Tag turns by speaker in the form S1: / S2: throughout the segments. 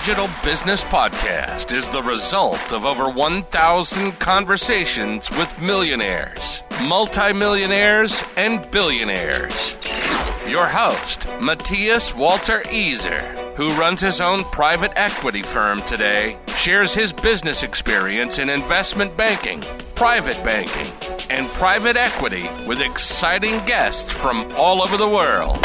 S1: Digital Business Podcast is the result of over 1,000 conversations with millionaires, multimillionaires, and billionaires. Your host, Matthias Walter Easer, who runs his own private equity firm today, shares his business experience in investment banking, private banking, and private equity with exciting guests from all over the world.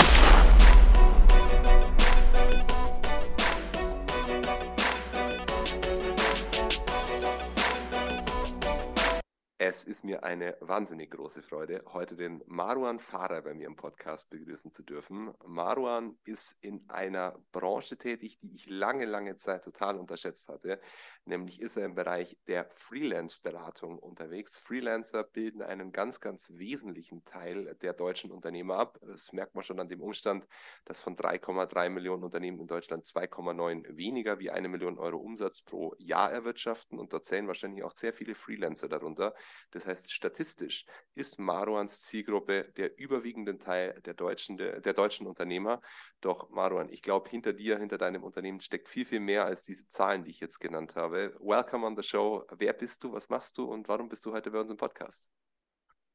S2: Es ist mir eine wahnsinnig große Freude, heute den Maruan Fahrer bei mir im Podcast begrüßen zu dürfen. Maruan ist in einer Branche tätig, die ich lange, lange Zeit total unterschätzt hatte. Nämlich ist er im Bereich der Freelance-Beratung unterwegs. Freelancer bilden einen ganz, ganz wesentlichen Teil der deutschen Unternehmer ab. Das merkt man schon an dem Umstand, dass von 3,3 Millionen Unternehmen in Deutschland 2,9 weniger wie eine Million Euro Umsatz pro Jahr erwirtschaften. Und dort zählen wahrscheinlich auch sehr viele Freelancer darunter. Das heißt, statistisch ist Maruans Zielgruppe der überwiegende Teil der deutschen, der, der deutschen Unternehmer. Doch Maruan, ich glaube, hinter dir, hinter deinem Unternehmen steckt viel, viel mehr als diese Zahlen, die ich jetzt genannt habe. Welcome on the show. Wer bist du? Was machst du? Und warum bist du heute bei uns im Podcast?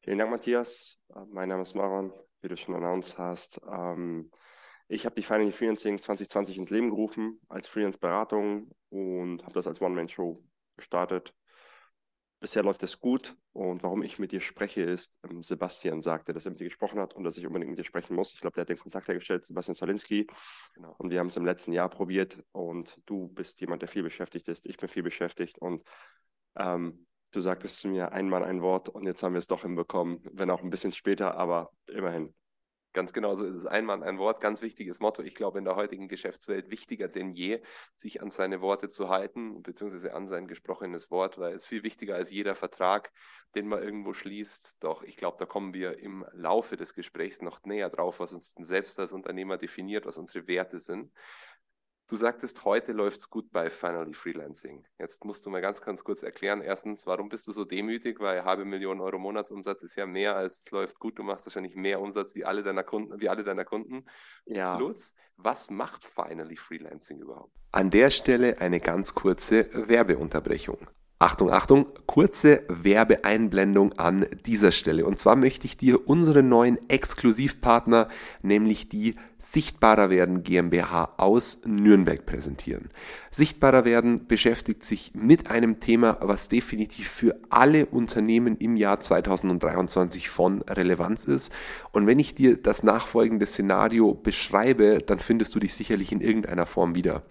S3: Vielen Dank, Matthias. Mein Name ist Maruan, wie du schon announced hast. Ähm, ich habe die Final Freelancing 2020 ins Leben gerufen als Freelance-Beratung und habe das als One-Man-Show gestartet bisher läuft es gut. Und warum ich mit dir spreche, ist, ähm, Sebastian sagte, dass er mit dir gesprochen hat und dass ich unbedingt mit dir sprechen muss. Ich glaube, der hat den Kontakt hergestellt, Sebastian Salinski. Genau. Und wir haben es im letzten Jahr probiert. Und du bist jemand, der viel beschäftigt ist. Ich bin viel beschäftigt. Und ähm, du sagtest zu mir einmal ein Wort und jetzt haben wir es doch hinbekommen, wenn auch ein bisschen später, aber immerhin.
S2: Ganz genau so ist es. Ein Mann, ein Wort, ganz wichtiges Motto. Ich glaube, in der heutigen Geschäftswelt wichtiger denn je, sich an seine Worte zu halten, beziehungsweise an sein gesprochenes Wort, weil es viel wichtiger als jeder Vertrag, den man irgendwo schließt. Doch ich glaube, da kommen wir im Laufe des Gesprächs noch näher drauf, was uns selbst als Unternehmer definiert, was unsere Werte sind. Du sagtest, heute läuft es gut bei Finally Freelancing. Jetzt musst du mal ganz, ganz kurz erklären. Erstens, warum bist du so demütig? Weil halbe Million Euro Monatsumsatz ist ja mehr als es läuft gut. Du machst wahrscheinlich mehr Umsatz wie alle deiner Kunden, wie alle deiner Kunden. Ja. Plus, was macht Finally Freelancing überhaupt?
S1: An der Stelle eine ganz kurze Werbeunterbrechung. Achtung, Achtung, kurze Werbeeinblendung an dieser Stelle. Und zwar möchte ich dir unseren neuen Exklusivpartner, nämlich die Sichtbarer werden GmbH aus Nürnberg präsentieren. Sichtbarer werden beschäftigt sich mit einem Thema, was definitiv für alle Unternehmen im Jahr 2023 von Relevanz ist. Und wenn ich dir das nachfolgende Szenario beschreibe, dann findest du dich sicherlich in irgendeiner Form wieder.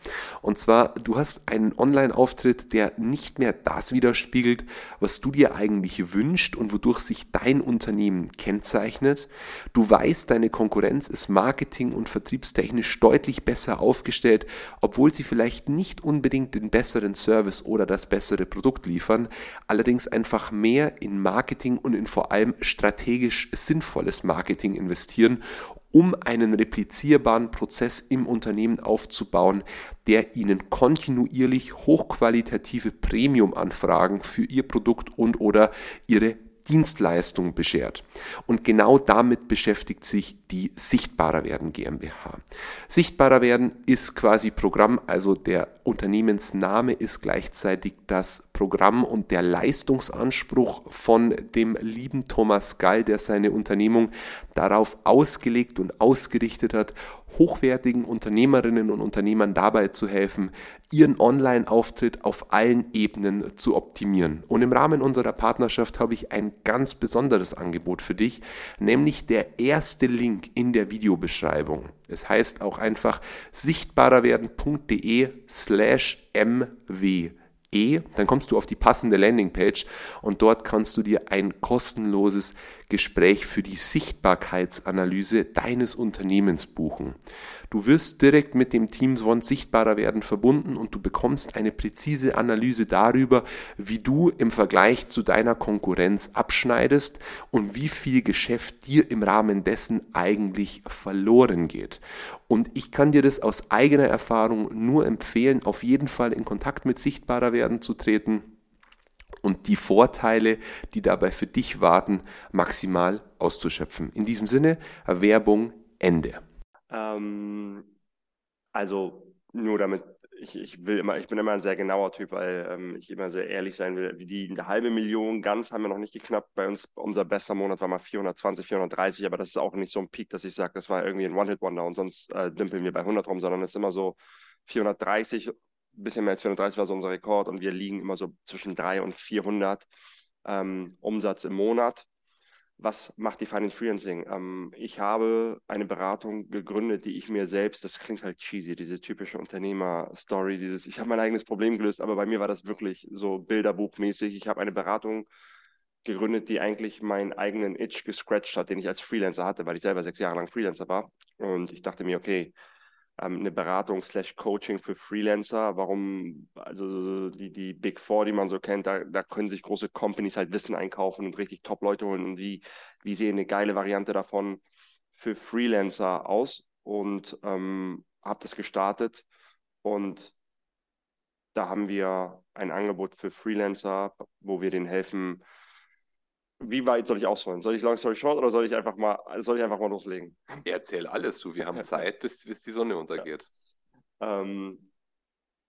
S1: Und zwar, du hast einen Online-Auftritt, der nicht mehr das widerspiegelt, was du dir eigentlich wünscht und wodurch sich dein Unternehmen kennzeichnet. Du weißt, deine Konkurrenz ist Marketing und und vertriebstechnisch deutlich besser aufgestellt, obwohl sie vielleicht nicht unbedingt den besseren Service oder das bessere Produkt liefern, allerdings einfach mehr in Marketing und in vor allem strategisch sinnvolles Marketing investieren, um einen replizierbaren Prozess im Unternehmen aufzubauen, der ihnen kontinuierlich hochqualitative Premium-Anfragen für ihr Produkt und oder ihre Dienstleistung beschert. Und genau damit beschäftigt sich die Sichtbarer werden GmbH. Sichtbarer werden ist quasi Programm, also der Unternehmensname ist gleichzeitig das Programm und der Leistungsanspruch von dem lieben Thomas Gall, der seine Unternehmung darauf ausgelegt und ausgerichtet hat, hochwertigen Unternehmerinnen und Unternehmern dabei zu helfen, ihren Online-Auftritt auf allen Ebenen zu optimieren. Und im Rahmen unserer Partnerschaft habe ich ein ganz besonderes Angebot für dich, nämlich der erste Link in der Videobeschreibung. Es heißt auch einfach sichtbarerwerden.de slash mw E, dann kommst du auf die passende Landingpage und dort kannst du dir ein kostenloses Gespräch für die Sichtbarkeitsanalyse deines Unternehmens buchen. Du wirst direkt mit dem Team Swan sichtbarer werden verbunden und du bekommst eine präzise Analyse darüber, wie du im Vergleich zu deiner Konkurrenz abschneidest und wie viel Geschäft dir im Rahmen dessen eigentlich verloren geht. Und ich kann dir das aus eigener Erfahrung nur empfehlen, auf jeden Fall in Kontakt mit sichtbarer werden zu treten und die Vorteile, die dabei für dich warten, maximal auszuschöpfen. In diesem Sinne, Werbung Ende.
S3: Ähm, also nur damit, ich, ich will immer, ich bin immer ein sehr genauer Typ, weil ähm, ich immer sehr ehrlich sein will. Die halbe Million ganz haben wir noch nicht geknappt. Bei uns, unser bester Monat war mal 420, 430, aber das ist auch nicht so ein Peak, dass ich sage, das war irgendwie ein One-Hit-Wonder und sonst äh, dümpeln wir bei 100 rum, sondern es ist immer so 430, ein bisschen mehr als 430 war so unser Rekord und wir liegen immer so zwischen 300 und 400 ähm, Umsatz im Monat was macht die Finance Freelancing? Ähm, ich habe eine Beratung gegründet, die ich mir selbst, das klingt halt cheesy, diese typische Unternehmer-Story, dieses, ich habe mein eigenes Problem gelöst, aber bei mir war das wirklich so bilderbuchmäßig. Ich habe eine Beratung gegründet, die eigentlich meinen eigenen Itch gescratcht hat, den ich als Freelancer hatte, weil ich selber sechs Jahre lang Freelancer war. Und ich dachte mir, okay, ähm, eine Beratung slash Coaching für Freelancer. Warum, also die, die Big Four, die man so kennt, da, da können sich große Companies halt Wissen einkaufen und richtig Top-Leute holen. Und wie, wie sehen eine geile Variante davon für Freelancer aus? Und ähm, habe das gestartet und da haben wir ein Angebot für Freelancer, wo wir denen helfen, wie weit soll ich ausholen? Soll ich long story short oder soll ich einfach mal, soll ich einfach mal loslegen?
S1: Erzähl alles, du. Wir haben Zeit, bis, bis die Sonne untergeht.
S3: Ja. Ähm,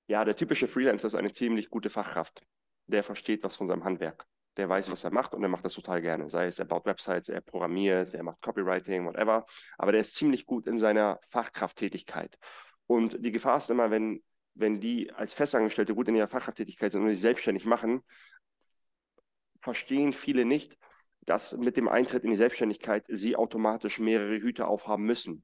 S3: ja, der typische Freelancer ist eine ziemlich gute Fachkraft. Der versteht was von seinem Handwerk. Der weiß, was er macht und er macht das total gerne. Sei es, er baut Websites, er programmiert, er macht Copywriting, whatever. Aber der ist ziemlich gut in seiner Fachkrafttätigkeit. Und die Gefahr ist immer, wenn, wenn die als Festangestellte gut in ihrer Fachkrafttätigkeit sind und sich selbstständig machen, verstehen viele nicht, dass mit dem Eintritt in die Selbstständigkeit sie automatisch mehrere Hüte aufhaben müssen.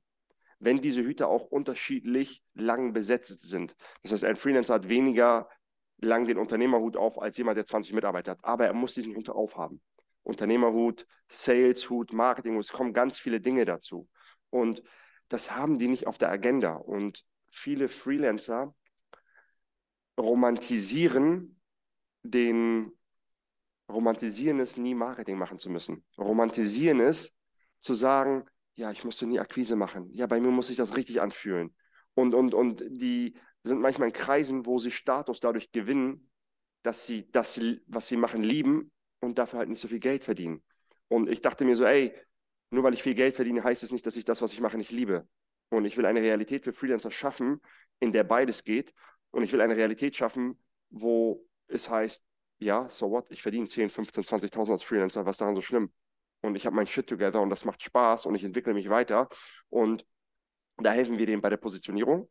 S3: Wenn diese Hüte auch unterschiedlich lang besetzt sind. Das heißt, ein Freelancer hat weniger lang den Unternehmerhut auf als jemand, der 20 Mitarbeiter hat. Aber er muss diesen Hut aufhaben. Unternehmerhut, Saleshut, Marketinghut, es kommen ganz viele Dinge dazu. Und das haben die nicht auf der Agenda. Und viele Freelancer romantisieren den romantisieren es, nie Marketing machen zu müssen. Romantisieren es, zu sagen, ja, ich musste nie Akquise machen. Ja, bei mir muss sich das richtig anfühlen. Und, und, und die sind manchmal in Kreisen, wo sie Status dadurch gewinnen, dass sie das, was sie machen, lieben und dafür halt nicht so viel Geld verdienen. Und ich dachte mir so, ey, nur weil ich viel Geld verdiene, heißt es nicht, dass ich das, was ich mache, nicht liebe. Und ich will eine Realität für Freelancer schaffen, in der beides geht. Und ich will eine Realität schaffen, wo es heißt, ja, so what? Ich verdiene 10, 15, 20.000 als Freelancer. Was ist daran so schlimm? Und ich habe mein Shit together und das macht Spaß und ich entwickle mich weiter. Und da helfen wir denen bei der Positionierung,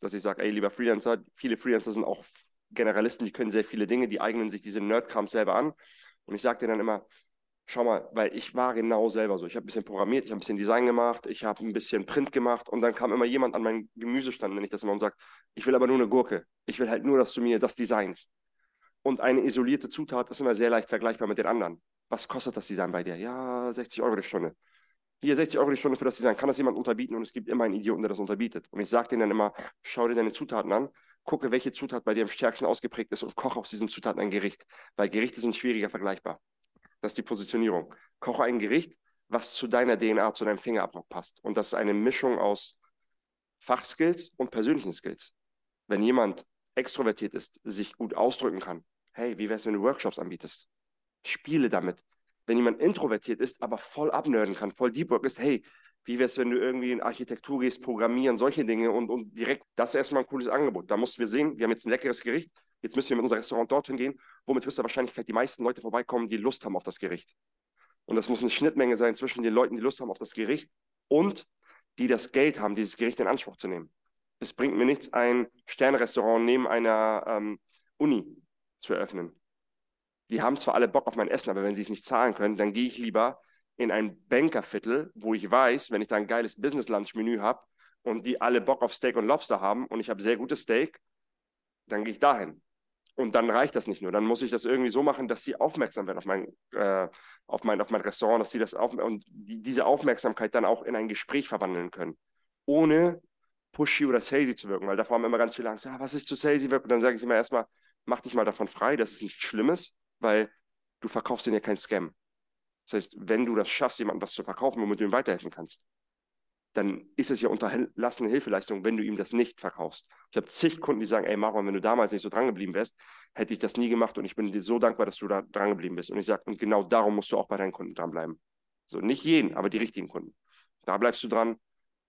S3: dass ich sage, ey, lieber Freelancer, viele Freelancer sind auch Generalisten, die können sehr viele Dinge, die eignen sich diese Nerdkram selber an. Und ich sage denen dann immer, schau mal, weil ich war genau selber so. Ich habe ein bisschen programmiert, ich habe ein bisschen Design gemacht, ich habe ein bisschen Print gemacht und dann kam immer jemand an meinen Gemüsestand, nenne ich das immer, und sagt, ich will aber nur eine Gurke. Ich will halt nur, dass du mir das designst. Und eine isolierte Zutat ist immer sehr leicht vergleichbar mit den anderen. Was kostet das Design bei dir? Ja, 60 Euro die Stunde. Hier 60 Euro die Stunde für das Design. Kann das jemand unterbieten? Und es gibt immer einen Idioten, der das unterbietet. Und ich sage denen dann immer, schau dir deine Zutaten an, gucke, welche Zutat bei dir am stärksten ausgeprägt ist und koche aus diesen Zutaten ein Gericht. Weil Gerichte sind schwieriger vergleichbar. Das ist die Positionierung. Koche ein Gericht, was zu deiner DNA, zu deinem Fingerabdruck passt. Und das ist eine Mischung aus Fachskills und persönlichen Skills. Wenn jemand extrovertiert ist, sich gut ausdrücken kann, hey, wie wäre es, wenn du Workshops anbietest? Spiele damit. Wenn jemand introvertiert ist, aber voll abnörden kann, voll Deep Work ist, hey, wie wäre es, wenn du irgendwie in Architektur gehst, programmieren, solche Dinge und, und direkt, das ist erstmal ein cooles Angebot. Da mussten wir sehen, wir haben jetzt ein leckeres Gericht, jetzt müssen wir mit unserem Restaurant dorthin gehen, wo mit höchster Wahrscheinlichkeit die meisten Leute vorbeikommen, die Lust haben auf das Gericht. Und das muss eine Schnittmenge sein zwischen den Leuten, die Lust haben auf das Gericht und die das Geld haben, dieses Gericht in Anspruch zu nehmen. Es bringt mir nichts, ein Sternrestaurant neben einer ähm, Uni zu eröffnen. Die haben zwar alle Bock auf mein Essen, aber wenn sie es nicht zahlen können, dann gehe ich lieber in ein Bankerviertel, wo ich weiß, wenn ich da ein geiles Business-Lunch-Menü habe und die alle Bock auf Steak und Lobster haben und ich habe sehr gutes Steak, dann gehe ich dahin. Und dann reicht das nicht nur. Dann muss ich das irgendwie so machen, dass sie aufmerksam werden auf mein, äh, auf mein, auf mein Restaurant, dass sie das auf und die, diese Aufmerksamkeit dann auch in ein Gespräch verwandeln können. Ohne pushy oder salesy zu wirken, weil davor haben immer ganz viele Angst, ja, was ist zu salesy wirken? Und dann sage ich immer erstmal, mach dich mal davon frei, das ist nichts Schlimmes, weil du verkaufst ihnen ja kein Scam. Das heißt, wenn du das schaffst, jemandem was zu verkaufen, womit du ihm weiterhelfen kannst, dann ist es ja unterlassene Hilfeleistung, wenn du ihm das nicht verkaufst. Ich habe zig Kunden, die sagen, ey Marwan, wenn du damals nicht so dran geblieben wärst, hätte ich das nie gemacht und ich bin dir so dankbar, dass du da dran geblieben bist. Und ich sage, und genau darum musst du auch bei deinen Kunden dranbleiben. So, nicht jeden, aber die richtigen Kunden. Da bleibst du dran,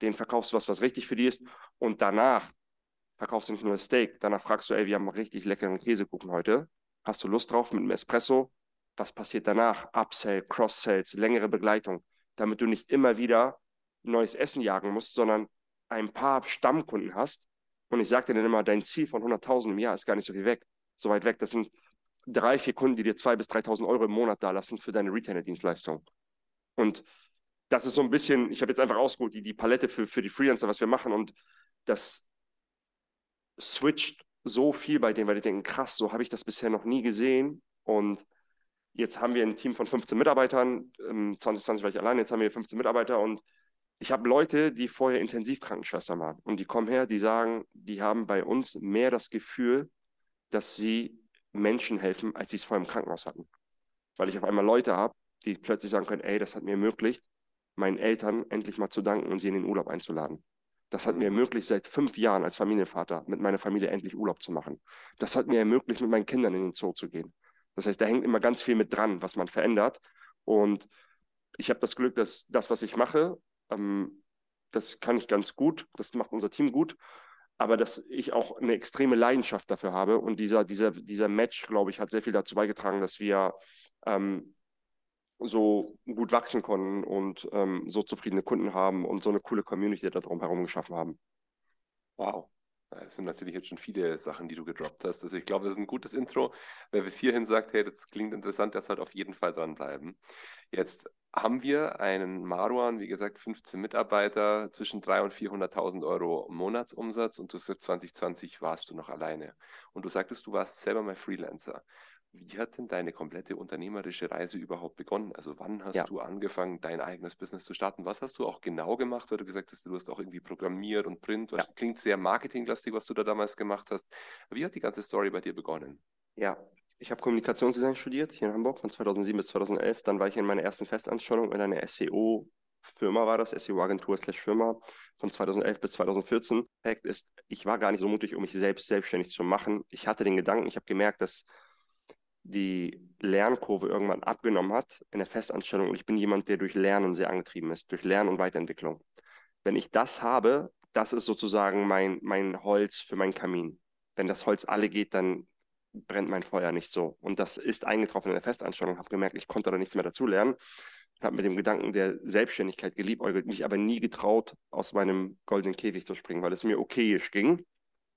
S3: den verkaufst du was, was richtig für dich ist und danach verkaufst du nicht nur das Steak. Danach fragst du, ey, wir haben richtig leckeren Käsekuchen heute. Hast du Lust drauf mit einem Espresso? Was passiert danach? Upsell, Cross-Sales, längere Begleitung, damit du nicht immer wieder neues Essen jagen musst, sondern ein paar Stammkunden hast. Und ich sage dir dann immer, dein Ziel von 100.000 im Jahr ist gar nicht so viel weg, so weit weg. Das sind drei, vier Kunden, die dir 2.000 bis 3.000 Euro im Monat da lassen für deine Retainer-Dienstleistung. Und das ist so ein bisschen, ich habe jetzt einfach ausgeholt, die, die Palette für, für die Freelancer, was wir machen. Und das switcht so viel bei denen, weil die denken, krass, so habe ich das bisher noch nie gesehen. Und jetzt haben wir ein Team von 15 Mitarbeitern. 2020 ähm, war ich allein, jetzt haben wir 15 Mitarbeiter und ich habe Leute, die vorher Intensivkrankenschwester waren und die kommen her, die sagen, die haben bei uns mehr das Gefühl, dass sie Menschen helfen, als sie es vorher im Krankenhaus hatten. Weil ich auf einmal Leute habe, die plötzlich sagen können, ey, das hat mir ermöglicht, meinen Eltern endlich mal zu danken und sie in den Urlaub einzuladen. Das hat mir ermöglicht, seit fünf Jahren als Familienvater mit meiner Familie endlich Urlaub zu machen. Das hat mir ermöglicht, mit meinen Kindern in den Zoo zu gehen. Das heißt, da hängt immer ganz viel mit dran, was man verändert. Und ich habe das Glück, dass das, was ich mache, ähm, das kann ich ganz gut, das macht unser Team gut, aber dass ich auch eine extreme Leidenschaft dafür habe. Und dieser, dieser, dieser Match, glaube ich, hat sehr viel dazu beigetragen, dass wir ähm, so gut wachsen konnten und ähm, so zufriedene Kunden haben und so eine coole Community da drum herum geschaffen haben.
S1: Wow. Das sind natürlich jetzt schon viele Sachen, die du gedroppt hast. Also ich glaube, das ist ein gutes Intro. Wer bis hierhin sagt, hey, das klingt interessant, der sollte auf jeden Fall dranbleiben. Jetzt haben wir einen Maruan, wie gesagt, 15 Mitarbeiter, zwischen 300.000 und 400.000 Euro Monatsumsatz und du sagst, 2020 warst du noch alleine. Und du sagtest, du warst selber mal Freelancer. Wie hat denn deine komplette unternehmerische Reise überhaupt begonnen? Also wann hast ja. du angefangen, dein eigenes Business zu starten? Was hast du auch genau gemacht, weil du gesagt hast, du hast auch irgendwie programmiert und Print. Ja. Klingt sehr marketinglastig, was du da damals gemacht hast. Wie hat die ganze Story bei dir begonnen?
S3: Ja, ich habe Kommunikationsdesign studiert hier in Hamburg von 2007 bis 2011. Dann war ich in meiner ersten Festanstellung in einer SEO Firma war das, SEO-Agentur slash Firma von 2011 bis 2014. Fakt ist, ich war gar nicht so mutig, um mich selbst selbstständig zu machen. Ich hatte den Gedanken, ich habe gemerkt, dass die Lernkurve irgendwann abgenommen hat in der Festanstellung. Und ich bin jemand, der durch Lernen sehr angetrieben ist, durch Lernen und Weiterentwicklung. Wenn ich das habe, das ist sozusagen mein, mein Holz für meinen Kamin. Wenn das Holz alle geht, dann brennt mein Feuer nicht so. Und das ist eingetroffen in der Festanstellung. Habe gemerkt, ich konnte da nichts mehr dazu lernen. Habe mit dem Gedanken der Selbstständigkeit geliebäugelt, mich aber nie getraut, aus meinem goldenen Käfig zu springen, weil es mir okayisch ging.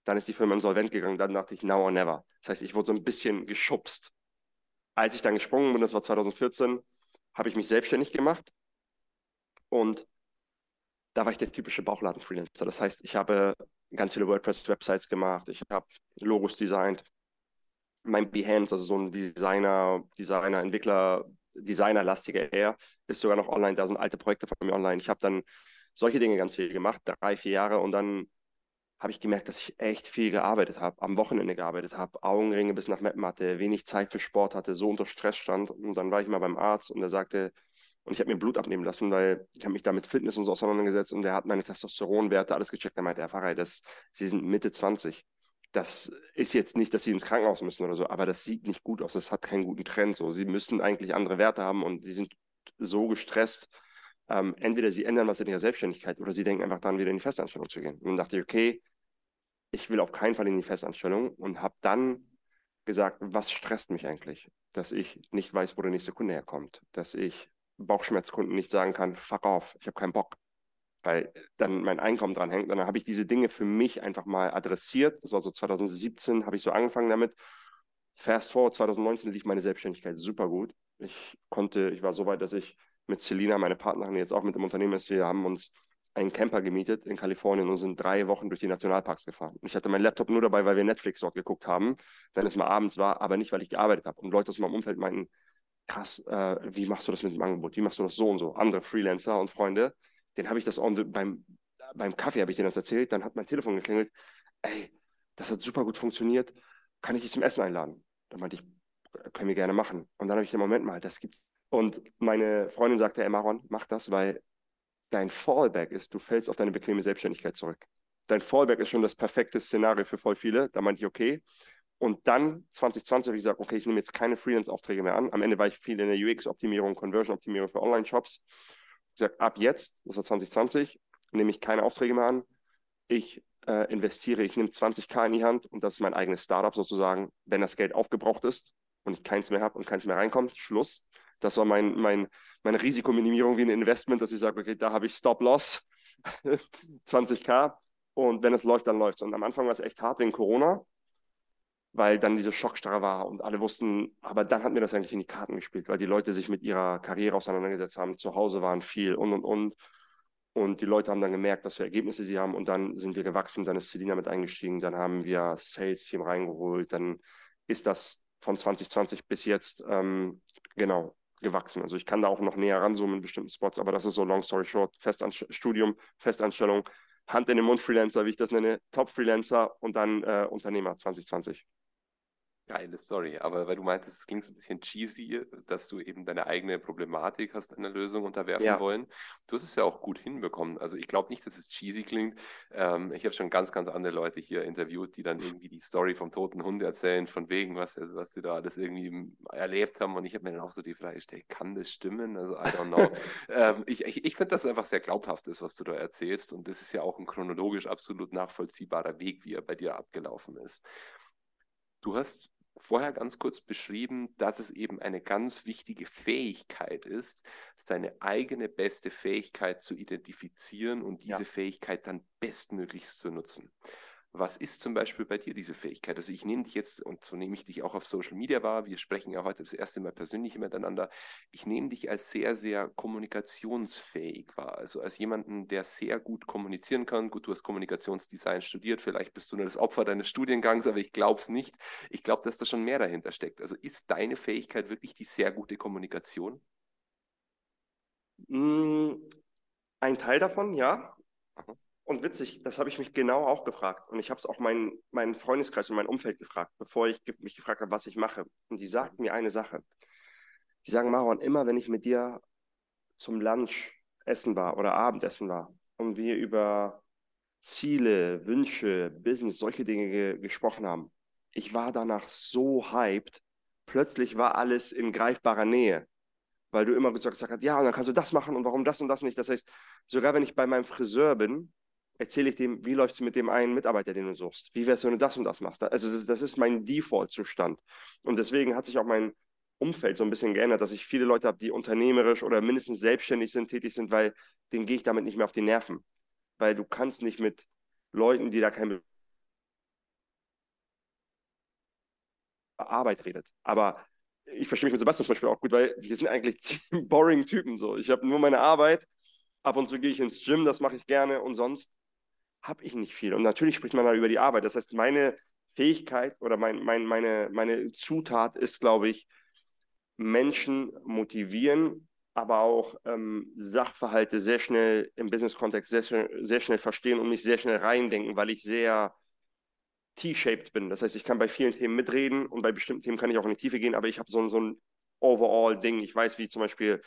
S3: Dann ist die Firma insolvent gegangen. Dann dachte ich, now or never. Das heißt, ich wurde so ein bisschen geschubst als ich dann gesprungen bin, das war 2014, habe ich mich selbstständig gemacht und da war ich der typische Bauchladen-Freelancer. Das heißt, ich habe ganz viele WordPress-Websites gemacht, ich habe Logos designt. Mein Behance, also so ein Designer, Designer, Entwickler, Designerlastiger eher, ist sogar noch online. Da sind alte Projekte von mir online. Ich habe dann solche Dinge ganz viel gemacht, drei, vier Jahre und dann habe ich gemerkt, dass ich echt viel gearbeitet habe, am Wochenende gearbeitet habe, Augenringe bis nach Mappen hatte, wenig Zeit für Sport hatte, so unter Stress stand. Und dann war ich mal beim Arzt und er sagte, und ich habe mir Blut abnehmen lassen, weil ich habe mich da mit Fitness und so auseinandergesetzt und der hat meine Testosteronwerte alles gecheckt. Er meinte, Herr Pfarrer, das, Sie sind Mitte 20. Das ist jetzt nicht, dass Sie ins Krankenhaus müssen oder so, aber das sieht nicht gut aus. Das hat keinen guten Trend. So, Sie müssen eigentlich andere Werte haben und Sie sind so gestresst. Ähm, entweder Sie ändern was in Ihrer Selbstständigkeit oder Sie denken einfach dann wieder in die Festanstellung zu gehen. Und dann dachte ich, okay, ich will auf keinen Fall in die Festanstellung und habe dann gesagt, was stresst mich eigentlich? Dass ich nicht weiß, wo der nächste Kunde herkommt, dass ich Bauchschmerzkunden nicht sagen kann, fuck off, ich habe keinen Bock, weil dann mein Einkommen dran hängt. Und dann habe ich diese Dinge für mich einfach mal adressiert. Das war so 2017, habe ich so angefangen damit. Fast forward 2019 lief meine Selbstständigkeit super gut. Ich konnte, ich war so weit, dass ich mit Selina, meine Partnerin, die jetzt auch mit dem Unternehmen ist, wir haben uns einen Camper gemietet in Kalifornien und sind drei Wochen durch die Nationalparks gefahren. Ich hatte meinen Laptop nur dabei, weil wir Netflix dort geguckt haben, wenn es mal abends war, aber nicht, weil ich gearbeitet habe. Und Leute aus meinem Umfeld meinten, krass, äh, wie machst du das mit dem Angebot? Wie machst du das so und so? Andere Freelancer und Freunde, den habe ich das on, beim, beim Kaffee habe ich denen das erzählt, dann hat mein Telefon geklingelt, ey, das hat super gut funktioniert, kann ich dich zum Essen einladen? Dann meinte ich, können wir gerne machen. Und dann habe ich den Moment mal, das gibt. Und meine Freundin sagte, ey Maron, mach das, weil dein Fallback ist, du fällst auf deine bequeme Selbstständigkeit zurück. Dein Fallback ist schon das perfekte Szenario für voll viele. Da meinte ich, okay. Und dann 2020 habe ich gesagt, okay, ich nehme jetzt keine Freelance-Aufträge mehr an. Am Ende war ich viel in der UX-Optimierung, Conversion-Optimierung für Online-Shops. Ich sage, ab jetzt, das war 2020, nehme ich keine Aufträge mehr an. Ich äh, investiere, ich nehme 20k in die Hand und das ist mein eigenes Startup sozusagen. Wenn das Geld aufgebraucht ist und ich keins mehr habe und keins mehr reinkommt, Schluss. Das war mein, mein, meine Risikominimierung wie ein Investment, dass ich sage, okay, da habe ich Stop-Loss, 20k und wenn es läuft, dann läuft es. Und am Anfang war es echt hart wegen Corona, weil dann diese Schockstarre war und alle wussten, aber dann hat mir das eigentlich in die Karten gespielt, weil die Leute sich mit ihrer Karriere auseinandergesetzt haben, zu Hause waren viel und und und. Und die Leute haben dann gemerkt, was für Ergebnisse sie haben. Und dann sind wir gewachsen, dann ist Selina mit eingestiegen, dann haben wir Sales-Team reingeholt, dann ist das von 2020 bis jetzt ähm, genau gewachsen. Also ich kann da auch noch näher ranzoomen in bestimmten Spots, aber das ist so long story short, Festanstudium, Festanstellung, Hand in den Mund Freelancer, wie ich das nenne, Top Freelancer und dann äh, Unternehmer 2020.
S1: Geile Story, aber weil du meintest, es klingt so ein bisschen cheesy, dass du eben deine eigene Problematik hast einer Lösung unterwerfen ja. wollen. Du hast es ja auch gut hinbekommen. Also ich glaube nicht, dass es cheesy klingt. Ähm, ich habe schon ganz, ganz andere Leute hier interviewt, die dann irgendwie die Story vom toten Hund erzählen, von wegen, was, also was sie da alles irgendwie erlebt haben. Und ich habe mir dann auch so die Frage gestellt, kann das stimmen? Also I don't know. ähm, ich ich, ich finde, dass es einfach sehr glaubhaft ist, was du da erzählst. Und das ist ja auch ein chronologisch absolut nachvollziehbarer Weg, wie er bei dir abgelaufen ist. Du hast vorher ganz kurz beschrieben, dass es eben eine ganz wichtige Fähigkeit ist, seine eigene beste Fähigkeit zu identifizieren und diese ja. Fähigkeit dann bestmöglichst zu nutzen. Was ist zum Beispiel bei dir diese Fähigkeit? Also ich nehme dich jetzt, und so nehme ich dich auch auf Social Media wahr, wir sprechen ja heute das erste Mal persönlich miteinander, ich nehme dich als sehr, sehr kommunikationsfähig wahr. Also als jemanden, der sehr gut kommunizieren kann. Gut, du hast Kommunikationsdesign studiert, vielleicht bist du nur das Opfer deines Studiengangs, aber ich glaube es nicht. Ich glaube, dass da schon mehr dahinter steckt. Also ist deine Fähigkeit wirklich die sehr gute Kommunikation?
S3: Hm, ein Teil davon, ja. Und witzig, das habe ich mich genau auch gefragt. Und ich habe es auch meinen, meinen Freundeskreis und mein Umfeld gefragt, bevor ich mich gefragt habe, was ich mache. Und die sagten mir eine Sache. Die sagen, Maron, immer wenn ich mit dir zum Lunch essen war oder Abendessen war und wir über Ziele, Wünsche, Business, solche Dinge ge gesprochen haben, ich war danach so hyped. Plötzlich war alles in greifbarer Nähe weil du immer gesagt hast, ja, und dann kannst du das machen und warum das und das nicht. Das heißt, sogar wenn ich bei meinem Friseur bin erzähle ich dem, wie läuft es mit dem einen Mitarbeiter, den du suchst? Wie wär's, wenn du das und das machst? Also das ist, das ist mein Default-Zustand. Und deswegen hat sich auch mein Umfeld so ein bisschen geändert, dass ich viele Leute habe, die unternehmerisch oder mindestens selbstständig sind, tätig sind, weil denen gehe ich damit nicht mehr auf die Nerven. Weil du kannst nicht mit Leuten, die da keine Arbeit redet. Aber ich verstehe mich mit Sebastian zum Beispiel auch gut, weil wir sind eigentlich ziemlich boring Typen so. Ich habe nur meine Arbeit, ab und zu gehe ich ins Gym, das mache ich gerne und sonst habe ich nicht viel. Und natürlich spricht man da über die Arbeit. Das heißt, meine Fähigkeit oder mein, mein, meine, meine Zutat ist, glaube ich, Menschen motivieren, aber auch ähm, Sachverhalte sehr schnell im Business-Kontext sehr, sehr schnell verstehen und mich sehr schnell reindenken, weil ich sehr T-shaped bin. Das heißt, ich kann bei vielen Themen mitreden und bei bestimmten Themen kann ich auch in die Tiefe gehen, aber ich habe so, so ein Overall-Ding. Ich weiß, wie zum Beispiel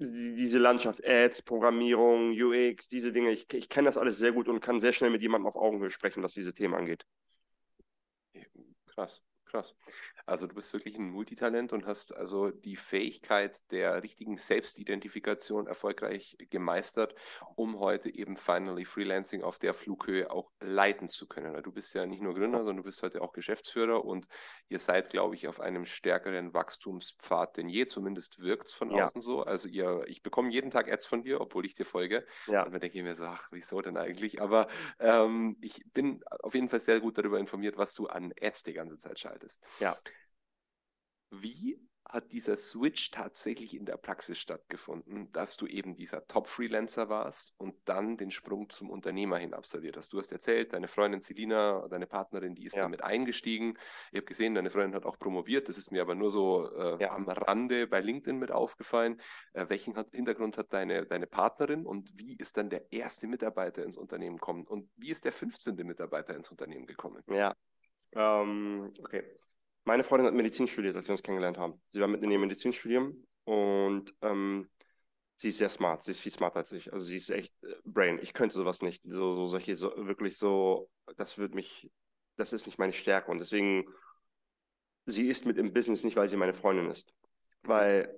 S3: diese Landschaft, Ads, Programmierung, UX, diese Dinge, ich, ich kenne das alles sehr gut und kann sehr schnell mit jemandem auf Augenhöhe sprechen, was diese Themen angeht.
S1: Krass. Krass. Also du bist wirklich ein Multitalent und hast also die Fähigkeit der richtigen Selbstidentifikation erfolgreich gemeistert, um heute eben finally Freelancing auf der Flughöhe auch leiten zu können. Du bist ja nicht nur Gründer, sondern du bist heute auch Geschäftsführer und ihr seid, glaube ich, auf einem stärkeren Wachstumspfad denn je. Zumindest wirkt es von ja. außen so. Also ihr, ich bekomme jeden Tag Ads von dir, obwohl ich dir folge. Ja. Und dann denke ich mir so, ach, wieso denn eigentlich? Aber ähm, ich bin auf jeden Fall sehr gut darüber informiert, was du an Ads die ganze Zeit schaltest.
S3: Ja.
S1: Wie hat dieser Switch tatsächlich in der Praxis stattgefunden, dass du eben dieser Top-Freelancer warst und dann den Sprung zum Unternehmer hin absolviert hast. Du hast erzählt, deine Freundin Celina, deine Partnerin, die ist ja. damit eingestiegen. Ich habe gesehen, deine Freundin hat auch promoviert. Das ist mir aber nur so äh, ja. am Rande bei LinkedIn mit aufgefallen. Äh, welchen hat, Hintergrund hat deine, deine Partnerin und wie ist dann der erste Mitarbeiter ins Unternehmen gekommen und wie ist der 15. Mitarbeiter ins Unternehmen gekommen?
S3: Ja, ähm, okay. Meine Freundin hat Medizin studiert, als wir uns kennengelernt haben. Sie war mitten in ihrem Medizinstudium und ähm, sie ist sehr smart. Sie ist viel smarter als ich. Also sie ist echt äh, Brain. Ich könnte sowas nicht. So, so solche, so, wirklich so, das wird mich, das ist nicht meine Stärke. Und deswegen, sie ist mit im Business nicht, weil sie meine Freundin ist. Weil,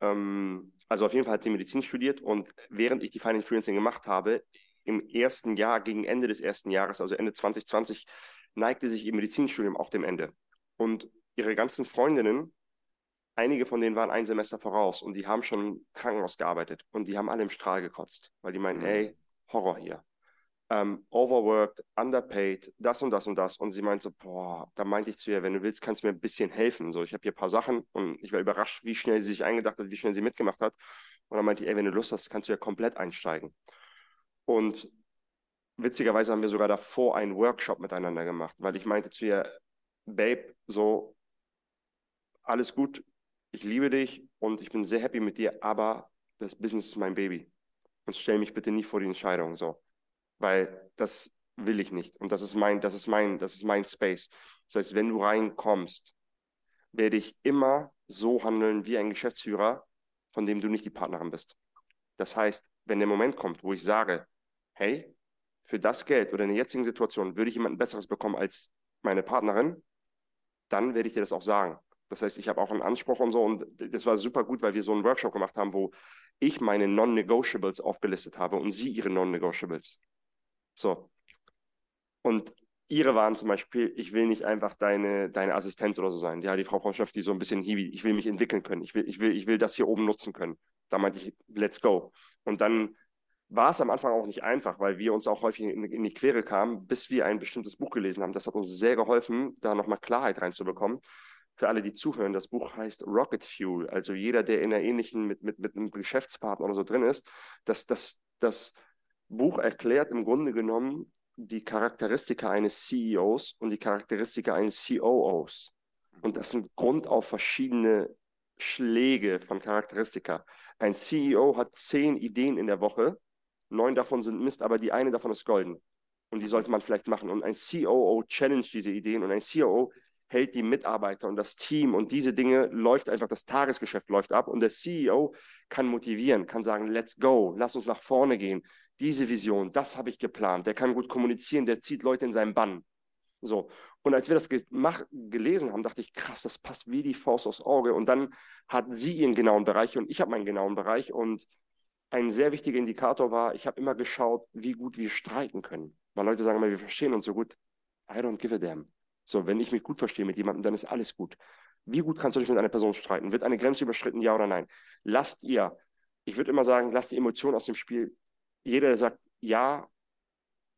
S3: ähm, also auf jeden Fall hat sie Medizin studiert und während ich die Finance Freelancing gemacht habe, im ersten Jahr, gegen Ende des ersten Jahres, also Ende 2020, neigte sich ihr Medizinstudium auch dem Ende. Und ihre ganzen Freundinnen, einige von denen waren ein Semester voraus und die haben schon im Krankenhaus gearbeitet und die haben alle im Strahl gekotzt, weil die meinen, mhm. ey, Horror hier. Um, overworked, underpaid, das und das und das. Und sie meinte so, boah, da meinte ich zu ihr, wenn du willst, kannst du mir ein bisschen helfen. So, ich habe hier ein paar Sachen und ich war überrascht, wie schnell sie sich eingedacht hat, wie schnell sie mitgemacht hat. Und dann meinte ich, ey, wenn du Lust hast, kannst du ja komplett einsteigen. Und witzigerweise haben wir sogar davor einen Workshop miteinander gemacht, weil ich meinte zu ihr, Babe, so, alles gut, ich liebe dich und ich bin sehr happy mit dir, aber das Business ist mein Baby. Und stell mich bitte nicht vor die Entscheidung, so. Weil das will ich nicht. Und das ist mein, das ist mein, das ist mein Space. Das heißt, wenn du reinkommst, werde ich immer so handeln wie ein Geschäftsführer, von dem du nicht die Partnerin bist. Das heißt, wenn der Moment kommt, wo ich sage, hey, für das Geld oder in der jetzigen Situation würde ich jemanden Besseres bekommen als meine Partnerin, dann werde ich dir das auch sagen. Das heißt, ich habe auch einen Anspruch und so. Und das war super gut, weil wir so einen Workshop gemacht haben, wo ich meine Non-Negotiables aufgelistet habe und sie ihre Non-Negotiables. So. Und ihre waren zum Beispiel, ich will nicht einfach deine, deine Assistenz oder so sein. Ja, die Frau Freundschaft, die so ein bisschen hiwi, ich will mich entwickeln können. Ich will, ich will, ich will das hier oben nutzen können. Da meinte ich, let's go. Und dann war es am Anfang auch nicht einfach, weil wir uns auch häufig in, in, die Quere kamen, bis wir ein bestimmtes Buch gelesen haben. Das hat uns sehr geholfen, da nochmal Klarheit reinzubekommen. Für alle, die zuhören, das Buch heißt Rocket Fuel. Also jeder, der in einer ähnlichen, mit, mit, mit einem Geschäftspartner oder so drin ist, das, das, das Buch erklärt im Grunde genommen die Charakteristika eines CEOs und die Charakteristika eines COOs. Und das sind Grund auf verschiedene Schläge von Charakteristika. Ein CEO hat zehn Ideen in der Woche neun davon sind Mist, aber die eine davon ist golden. Und die sollte man vielleicht machen. Und ein COO challenge diese Ideen und ein COO hält die Mitarbeiter und das Team und diese Dinge läuft einfach, das Tagesgeschäft läuft ab und der CEO kann motivieren, kann sagen, let's go, lass uns nach vorne gehen. Diese Vision, das habe ich geplant. Der kann gut kommunizieren, der zieht Leute in seinen Bann. So. Und als wir das gelesen haben, dachte ich, krass, das passt wie die Faust aufs Auge. Und dann hat sie ihren genauen Bereich und ich habe meinen genauen Bereich und ein sehr wichtiger Indikator war, ich habe immer geschaut, wie gut wir streiten können. Weil Leute sagen immer, wir verstehen uns so gut. I don't give a damn. So, wenn ich mich gut verstehe mit jemandem, dann ist alles gut. Wie gut kannst du dich mit einer Person streiten? Wird eine Grenze überschritten, ja oder nein? Lasst ihr, ich würde immer sagen, lasst die Emotionen aus dem Spiel. Jeder, der sagt ja,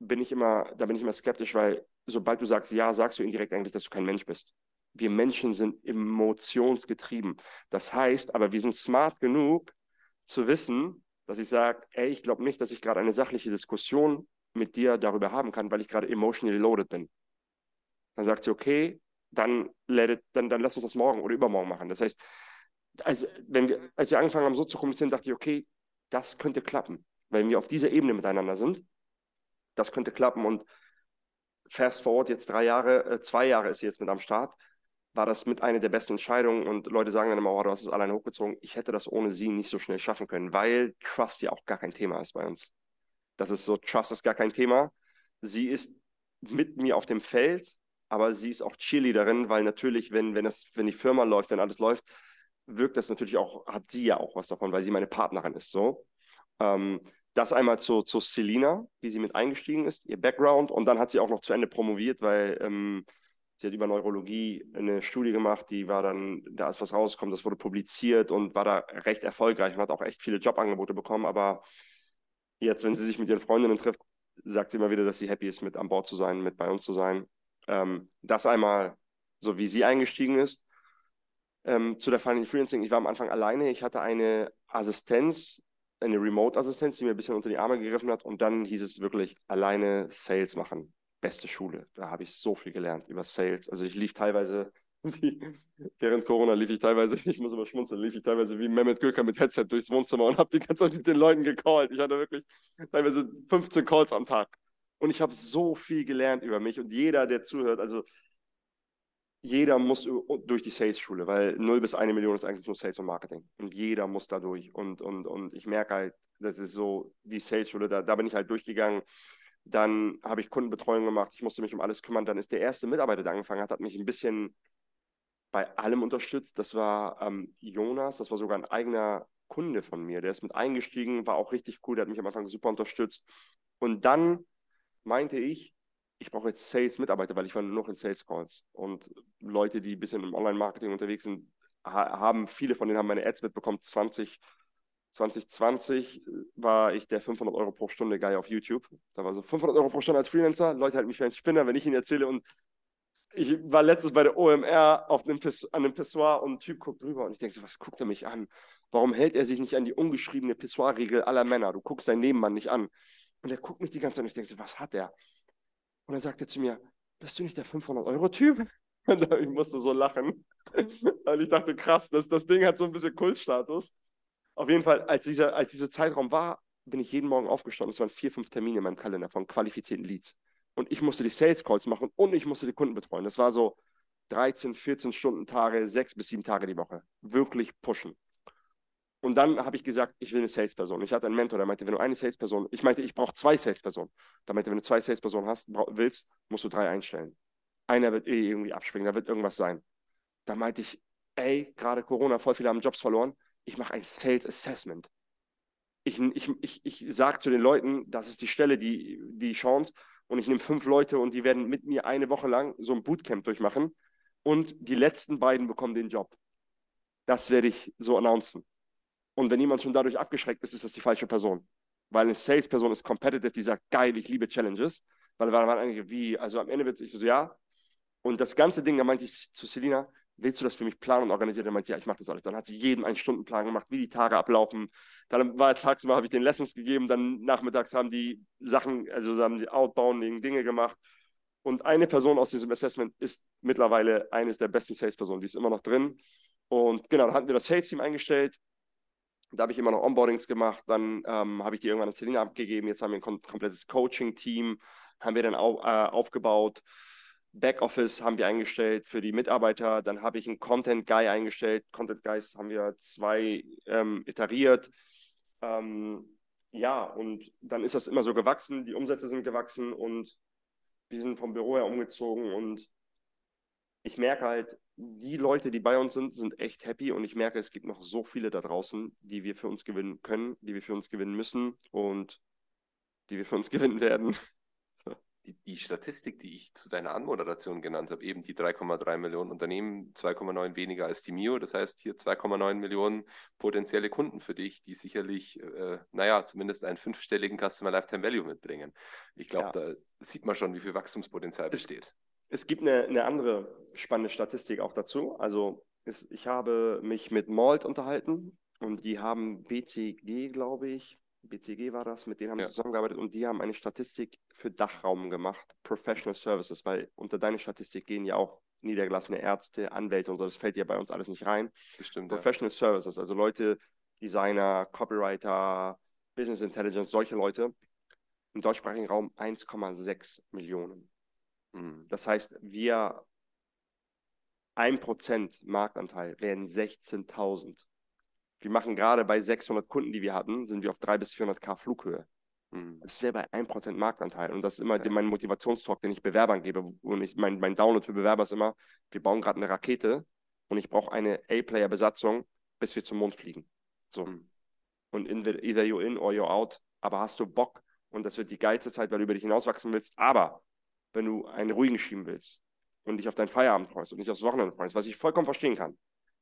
S3: bin ich immer, da bin ich immer skeptisch, weil sobald du sagst ja, sagst du indirekt eigentlich, dass du kein Mensch bist. Wir Menschen sind emotionsgetrieben. Das heißt, aber wir sind smart genug zu wissen, dass ich sage, ey, ich glaube nicht, dass ich gerade eine sachliche Diskussion mit dir darüber haben kann, weil ich gerade emotionally loaded bin. Dann sagt sie, okay, dann, it, dann, dann lass uns das morgen oder übermorgen machen. Das heißt, als, wenn wir, als wir angefangen haben, so zu kommunizieren, dachte ich, okay, das könnte klappen. Wenn wir auf dieser Ebene miteinander sind, das könnte klappen. Und fast forward jetzt drei Jahre, äh, zwei Jahre ist sie jetzt mit am Start war das mit einer der besten Entscheidungen und Leute sagen dann immer, oh, du hast es alleine hochgezogen. Ich hätte das ohne sie nicht so schnell schaffen können, weil Trust ja auch gar kein Thema ist bei uns. Das ist so, Trust ist gar kein Thema. Sie ist mit mir auf dem Feld, aber sie ist auch Cheerleaderin, weil natürlich, wenn, wenn, das, wenn die Firma läuft, wenn alles läuft, wirkt das natürlich auch, hat sie ja auch was davon, weil sie meine Partnerin ist. So. Ähm, das einmal zu, zu Selina, wie sie mit eingestiegen ist, ihr Background und dann hat sie auch noch zu Ende promoviert, weil ähm, Sie hat über Neurologie eine Studie gemacht, die war dann, da ist was rausgekommen, das wurde publiziert und war da recht erfolgreich und hat auch echt viele Jobangebote bekommen. Aber jetzt, wenn sie sich mit ihren Freundinnen trifft, sagt sie immer wieder, dass sie happy ist, mit an Bord zu sein, mit bei uns zu sein. Ähm, das einmal, so wie sie eingestiegen ist. Ähm, zu der Final Freelancing, ich war am Anfang alleine. Ich hatte eine Assistenz, eine Remote-Assistenz, die mir ein bisschen unter die Arme gegriffen hat. Und dann hieß es wirklich alleine Sales machen beste Schule. Da habe ich so viel gelernt über Sales. Also ich lief teilweise, wie, während Corona lief ich teilweise, ich muss immer schmunzeln, lief ich teilweise wie Mehmet Gürker mit Headset durchs Wohnzimmer und habe die ganze Zeit mit den Leuten gecallt. Ich hatte wirklich teilweise 15 Calls am Tag. Und ich habe so viel gelernt über mich und jeder, der zuhört, also jeder muss durch die Sales-Schule, weil 0 bis 1 Million ist eigentlich nur Sales und Marketing. Und jeder muss da durch. Und, und, und ich merke halt, das ist so die Sales-Schule, da, da bin ich halt durchgegangen. Dann habe ich Kundenbetreuung gemacht. Ich musste mich um alles kümmern. Dann ist der erste Mitarbeiter, der angefangen hat, hat mich ein bisschen bei allem unterstützt. Das war ähm, Jonas. Das war sogar ein eigener Kunde von mir. Der ist mit eingestiegen, war auch richtig cool. Der hat mich am Anfang super unterstützt. Und dann meinte ich, ich brauche jetzt Sales-Mitarbeiter, weil ich war nur noch in Sales-Calls. Und Leute, die ein bisschen im Online-Marketing unterwegs sind, haben, viele von denen haben meine Ads mitbekommen. 20, 2020 war ich der 500 Euro pro Stunde Guy auf YouTube. Da war so 500 Euro pro Stunde als Freelancer. Leute halten mich für einen Spinner, wenn ich ihnen erzähle. Und ich war letztens bei der OMR auf einem an einem Pissoir und ein Typ guckt drüber und ich denke so, was guckt er mich an? Warum hält er sich nicht an die ungeschriebene Pissoir-Regel aller Männer? Du guckst deinen Nebenmann nicht an. Und er guckt mich die ganze Zeit und ich denke so, was hat er? Und dann sagt er zu mir, bist du nicht der 500-Euro-Typ? Und ich musste so lachen. Und ich dachte, krass, das, das Ding hat so ein bisschen Kultstatus. Auf jeden Fall, als dieser, als dieser Zeitraum war, bin ich jeden Morgen aufgestanden. Es waren vier, fünf Termine in meinem Kalender von qualifizierten Leads. Und ich musste die Sales Calls machen und ich musste die Kunden betreuen. Das war so 13, 14 Stunden Tage, sechs bis sieben Tage die Woche. Wirklich pushen. Und dann habe ich gesagt, ich will eine Salesperson. Ich hatte einen Mentor, der meinte, wenn du eine Salesperson, ich meinte, ich brauche zwei Salespersonen. Da meinte, wenn du zwei Salespersonen hast, willst, musst du drei einstellen. Einer wird eh irgendwie abspringen, da wird irgendwas sein. Da meinte ich, ey, gerade Corona, voll viele haben Jobs verloren. Ich mache ein Sales Assessment. Ich, ich, ich, ich sage zu den Leuten, das ist die Stelle, die, die Chance. Und ich nehme fünf Leute und die werden mit mir eine Woche lang so ein Bootcamp durchmachen. Und die letzten beiden bekommen den Job. Das werde ich so announcen. Und wenn jemand schon dadurch abgeschreckt ist, ist das die falsche Person. Weil eine Sales-Person ist competitive, die sagt, geil, ich liebe Challenges. Weil da waren einige, wie, also am Ende wird es so, ja. Und das ganze Ding, da meinte ich zu Selina, willst du das für mich planen und organisieren? Dann meinte ja, ich mache das alles. Dann hat sie jeden einen Stundenplan gemacht, wie die Tage ablaufen. Dann war tagsüber, habe ich den Lessons gegeben, dann nachmittags haben die Sachen, also haben die outbounding Dinge gemacht. Und eine Person aus diesem Assessment ist mittlerweile eines der besten Sales-Personen, die ist immer noch drin. Und genau, dann hatten wir das Sales-Team eingestellt. Da habe ich immer noch Onboardings gemacht, dann ähm, habe ich die irgendwann an Selina abgegeben. Jetzt haben wir ein kom komplettes Coaching-Team, haben wir dann au äh, aufgebaut. Backoffice haben wir eingestellt für die Mitarbeiter. Dann habe ich einen Content Guy eingestellt. Content Guys haben wir zwei ähm, iteriert. Ähm, ja, und dann ist das immer so gewachsen. Die Umsätze sind gewachsen und wir sind vom Büro her umgezogen. Und ich merke halt, die Leute, die bei uns sind, sind echt happy und ich merke, es gibt noch so viele da draußen, die wir für uns gewinnen können, die wir für uns gewinnen müssen und die wir für uns gewinnen werden.
S1: Die, Statistik, die ich zu deiner Anmoderation genannt habe, eben die 3,3 Millionen Unternehmen, 2,9 weniger als die Mio, das heißt hier 2,9 Millionen potenzielle Kunden für dich, die sicherlich, äh, naja, zumindest einen fünfstelligen Customer Lifetime Value mitbringen. Ich glaube, ja. da sieht man schon, wie viel Wachstumspotenzial besteht.
S3: Es gibt eine, eine andere spannende Statistik auch dazu. Also es, ich habe mich mit Malt unterhalten und die haben BCG, glaube ich, BCG war das, mit denen haben ja. sie zusammengearbeitet und die haben eine Statistik für Dachraum gemacht, Professional Services, weil unter deine Statistik gehen ja auch niedergelassene Ärzte, Anwälte und so, das fällt ja bei uns alles nicht rein.
S1: Bestimmt,
S3: Professional ja. Services, also Leute, Designer, Copywriter, Business Intelligence, solche Leute. Im deutschsprachigen Raum 1,6 Millionen. Mhm. Das heißt, wir 1% Marktanteil wären 16.000. Wir machen gerade bei 600 Kunden, die wir hatten, sind wir auf 300 bis 400k Flughöhe. Mhm. Das wäre bei 1% Marktanteil. Und das ist immer ja. mein Motivationstalk, den ich Bewerbern gebe. Und ich, mein, mein Download für Bewerber ist immer, wir bauen gerade eine Rakete und ich brauche eine A-Player-Besatzung, bis wir zum Mond fliegen. So. Mhm. Und in, either you're in or you're out. Aber hast du Bock? Und das wird die geilste Zeit, weil du über dich hinauswachsen willst. Aber wenn du einen ruhigen schieben willst und dich auf deinen Feierabend freust und nicht aufs Wochenende freust, was ich vollkommen verstehen kann,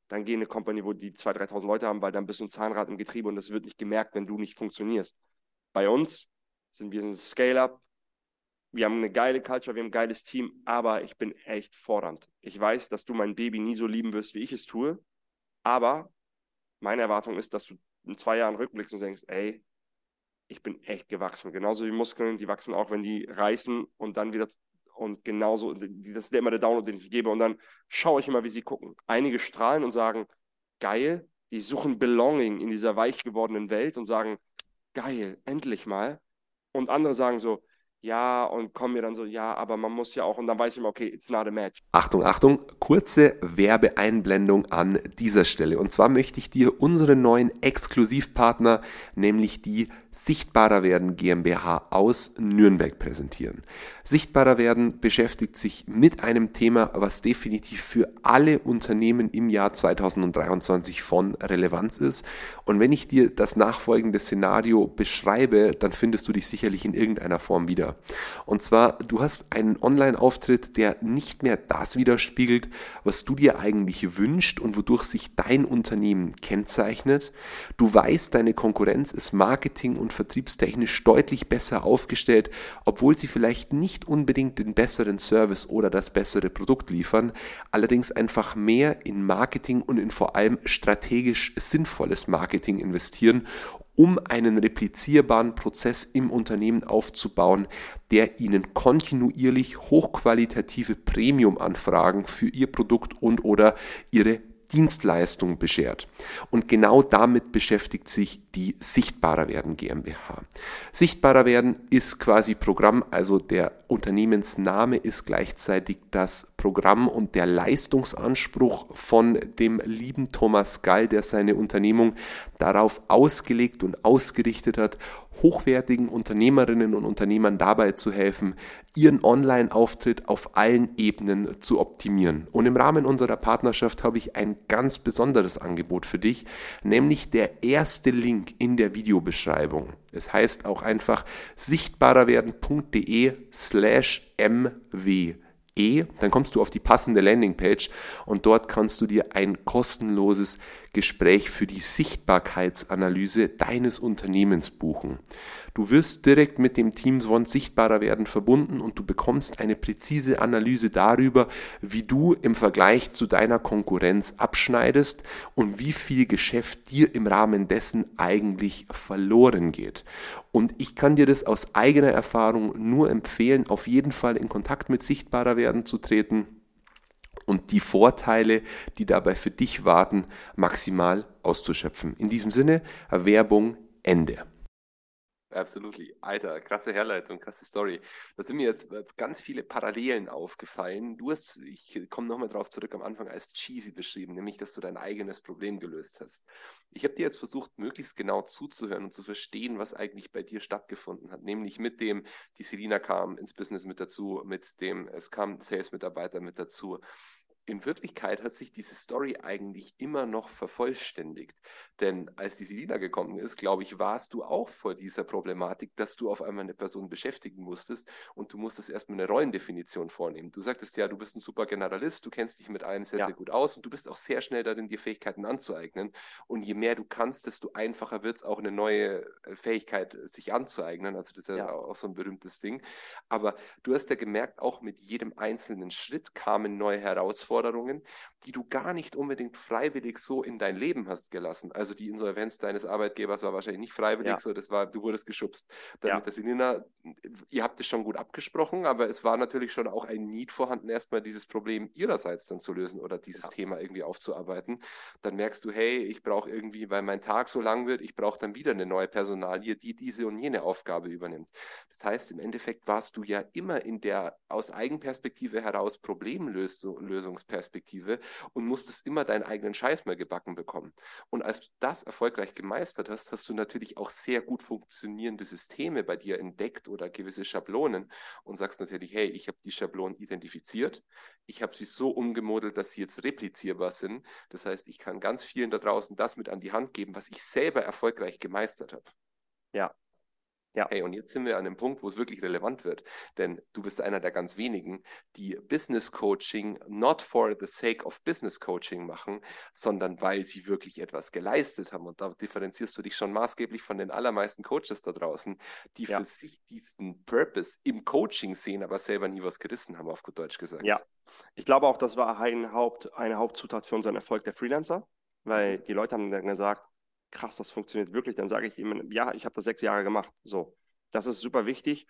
S3: dann geh in eine Company, wo die 2.000, 3.000 Leute haben, weil dann bist du ein Zahnrad im Getriebe und das wird nicht gemerkt, wenn du nicht funktionierst. Bei uns sind wir ein Scale-Up, wir haben eine geile Culture, wir haben ein geiles Team, aber ich bin echt fordernd. Ich weiß, dass du mein Baby nie so lieben wirst, wie ich es tue, aber meine Erwartung ist, dass du in zwei Jahren rückblickst und denkst, ey, ich bin echt gewachsen. Genauso wie Muskeln, die wachsen auch, wenn die reißen und dann wieder und genauso, das ist immer der Download, den ich gebe. Und dann schaue ich immer, wie sie gucken. Einige strahlen und sagen, geil, die suchen Belonging in dieser weich gewordenen Welt und sagen, geil, endlich mal. Und andere sagen so, ja, und kommen mir dann so, ja, aber man muss ja auch, und dann weiß ich immer, okay, it's not a match.
S4: Achtung, Achtung, kurze Werbeeinblendung an dieser Stelle. Und zwar möchte ich dir unseren neuen Exklusivpartner, nämlich die Sichtbarer werden GmbH aus Nürnberg präsentieren. Sichtbarer werden beschäftigt sich mit einem Thema, was definitiv für alle Unternehmen im Jahr 2023 von Relevanz ist. Und wenn ich dir das nachfolgende Szenario beschreibe, dann findest du dich sicherlich in irgendeiner Form wieder. Und zwar, du hast einen Online-Auftritt, der nicht mehr das widerspiegelt, was du dir eigentlich wünscht und wodurch sich dein Unternehmen kennzeichnet. Du weißt, deine Konkurrenz ist marketing- und vertriebstechnisch deutlich besser aufgestellt, obwohl sie vielleicht nicht unbedingt den besseren Service oder das bessere Produkt liefern, allerdings einfach mehr in Marketing und in vor allem strategisch sinnvolles Marketing investieren, um einen replizierbaren Prozess im Unternehmen aufzubauen, der Ihnen kontinuierlich hochqualitative Premium-Anfragen für Ihr Produkt und oder Ihre Dienstleistung beschert. Und genau damit beschäftigt sich die Sichtbarer werden GmbH. Sichtbarer werden ist quasi Programm, also der Unternehmensname ist gleichzeitig das Programm und der Leistungsanspruch von dem lieben Thomas Gall, der seine Unternehmung darauf ausgelegt und ausgerichtet hat, hochwertigen Unternehmerinnen und Unternehmern dabei zu helfen, ihren Online-Auftritt auf allen Ebenen zu optimieren. Und im Rahmen unserer Partnerschaft habe ich ein ganz besonderes Angebot für dich, nämlich der erste Link in der Videobeschreibung. Es heißt auch einfach sichtbarerwerden.de slash mw E, dann kommst du auf die passende Landingpage und dort kannst du dir ein kostenloses Gespräch für die Sichtbarkeitsanalyse deines Unternehmens buchen. Du wirst direkt mit dem Team Swan sichtbarer werden verbunden und du bekommst eine präzise Analyse darüber, wie du im Vergleich zu deiner Konkurrenz abschneidest und wie viel Geschäft dir im Rahmen dessen eigentlich verloren geht. Und ich kann dir das aus eigener Erfahrung nur empfehlen, auf jeden Fall in Kontakt mit sichtbarer werden zu treten und die Vorteile, die dabei für dich warten, maximal auszuschöpfen. In diesem Sinne, Werbung Ende.
S1: Absolutely. Alter, krasse Herleitung, krasse Story. Da sind mir jetzt äh, ganz viele Parallelen aufgefallen. Du hast, ich komme nochmal drauf zurück, am Anfang als cheesy beschrieben, nämlich, dass du dein eigenes Problem gelöst hast. Ich habe dir jetzt versucht, möglichst genau zuzuhören und zu verstehen, was eigentlich bei dir stattgefunden hat. Nämlich mit dem, die Selina kam ins Business mit dazu, mit dem, es kam Sales-Mitarbeiter mit dazu in Wirklichkeit hat sich diese Story eigentlich immer noch vervollständigt. Denn als die Selina gekommen ist, glaube ich, warst du auch vor dieser Problematik, dass du auf einmal eine Person beschäftigen musstest und du musstest erstmal eine Rollendefinition vornehmen. Du sagtest ja, du bist ein super Generalist, du kennst dich mit allem sehr, ja. sehr gut aus und du bist auch sehr schnell darin, dir Fähigkeiten anzueignen. Und je mehr du kannst, desto einfacher wird es auch eine neue äh, Fähigkeit äh, sich anzueignen. Also das ist ja, ja auch so ein berühmtes Ding. Aber du hast ja gemerkt, auch mit jedem einzelnen Schritt kamen neue Herausforderungen Herausforderungen, die du gar nicht unbedingt freiwillig so in dein Leben hast gelassen. Also die Insolvenz deines Arbeitgebers war wahrscheinlich nicht freiwillig, ja. so das war, du wurdest geschubst. Dann ja. mit der Selina, ihr habt es schon gut abgesprochen, aber es war natürlich schon auch ein Need vorhanden, erstmal dieses Problem ihrerseits dann zu lösen oder dieses ja. Thema irgendwie aufzuarbeiten. Dann merkst du, hey, ich brauche irgendwie, weil mein Tag so lang wird, ich brauche dann wieder eine neue Personalie, die diese und jene Aufgabe übernimmt. Das heißt, im Endeffekt warst du ja immer in der aus Eigenperspektive heraus Problemlösungs Perspektive und musstest immer deinen eigenen Scheiß mehr gebacken bekommen. Und als du das erfolgreich gemeistert hast, hast du natürlich auch sehr gut funktionierende Systeme bei dir entdeckt oder gewisse Schablonen und sagst natürlich, hey, ich habe die Schablonen identifiziert, ich habe sie so umgemodelt, dass sie jetzt replizierbar sind. Das heißt, ich kann ganz vielen da draußen das mit an die Hand geben, was ich selber erfolgreich gemeistert habe.
S3: Ja,
S1: ja. Hey, und jetzt sind wir an dem Punkt, wo es wirklich relevant wird. Denn du bist einer der ganz wenigen, die Business Coaching not for the sake of Business Coaching machen, sondern weil sie wirklich etwas geleistet haben. Und da differenzierst du dich schon maßgeblich von den allermeisten Coaches da draußen, die ja. für sich diesen Purpose im Coaching sehen, aber selber nie was gerissen haben, auf gut Deutsch gesagt.
S3: Ja, ich glaube auch, das war ein Haupt, eine Hauptzutat für unseren Erfolg der Freelancer, weil mhm. die Leute haben dann gesagt, krass, das funktioniert wirklich, dann sage ich ihm, ja, ich habe das sechs Jahre gemacht. So, das ist super wichtig.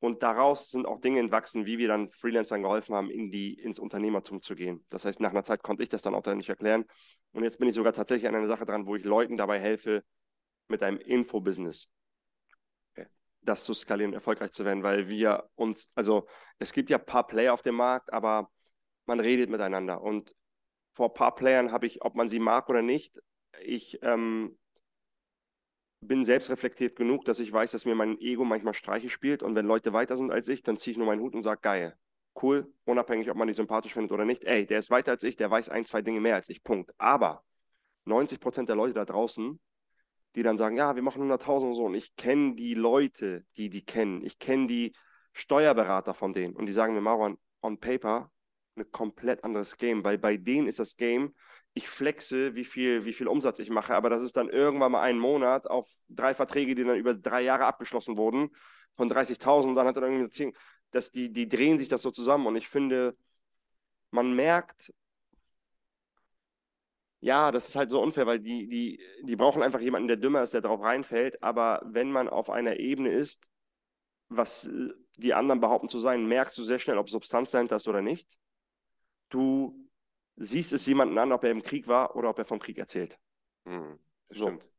S3: Und daraus sind auch Dinge entwachsen, wie wir dann Freelancern geholfen haben, in die, ins Unternehmertum zu gehen. Das heißt, nach einer Zeit konnte ich das dann auch nicht erklären. Und jetzt bin ich sogar tatsächlich an einer Sache dran, wo ich Leuten dabei helfe, mit einem Infobusiness das zu skalieren, erfolgreich zu werden, weil wir uns, also es gibt ja ein paar Player auf dem Markt, aber man redet miteinander. Und vor ein paar Playern habe ich, ob man sie mag oder nicht, ich ähm, bin selbstreflektiert genug, dass ich weiß, dass mir mein Ego manchmal Streiche spielt und wenn Leute weiter sind als ich, dann ziehe ich nur meinen Hut und sage, geil, cool, unabhängig, ob man die sympathisch findet oder nicht. Ey, der ist weiter als ich, der weiß ein, zwei Dinge mehr als ich, Punkt. Aber 90 Prozent der Leute da draußen, die dann sagen, ja, wir machen 100.000 und so und ich kenne die Leute, die die kennen. Ich kenne die Steuerberater von denen und die sagen mir, Marwan, on paper, ein komplett anderes Game, weil bei denen ist das Game, ich flexe, wie viel, wie viel Umsatz ich mache, aber das ist dann irgendwann mal ein Monat auf drei Verträge, die dann über drei Jahre abgeschlossen wurden, von 30.000 und dann hat er irgendwie 10, dass die, die drehen sich das so zusammen und ich finde, man merkt, ja, das ist halt so unfair, weil die, die, die brauchen einfach jemanden, der dümmer ist, der drauf reinfällt, aber wenn man auf einer Ebene ist, was die anderen behaupten zu sein, merkst du sehr schnell, ob Substanz dahinter ist oder nicht. Du siehst es jemanden an, ob er im Krieg war oder ob er vom Krieg erzählt.
S1: Hm, das so. stimmt.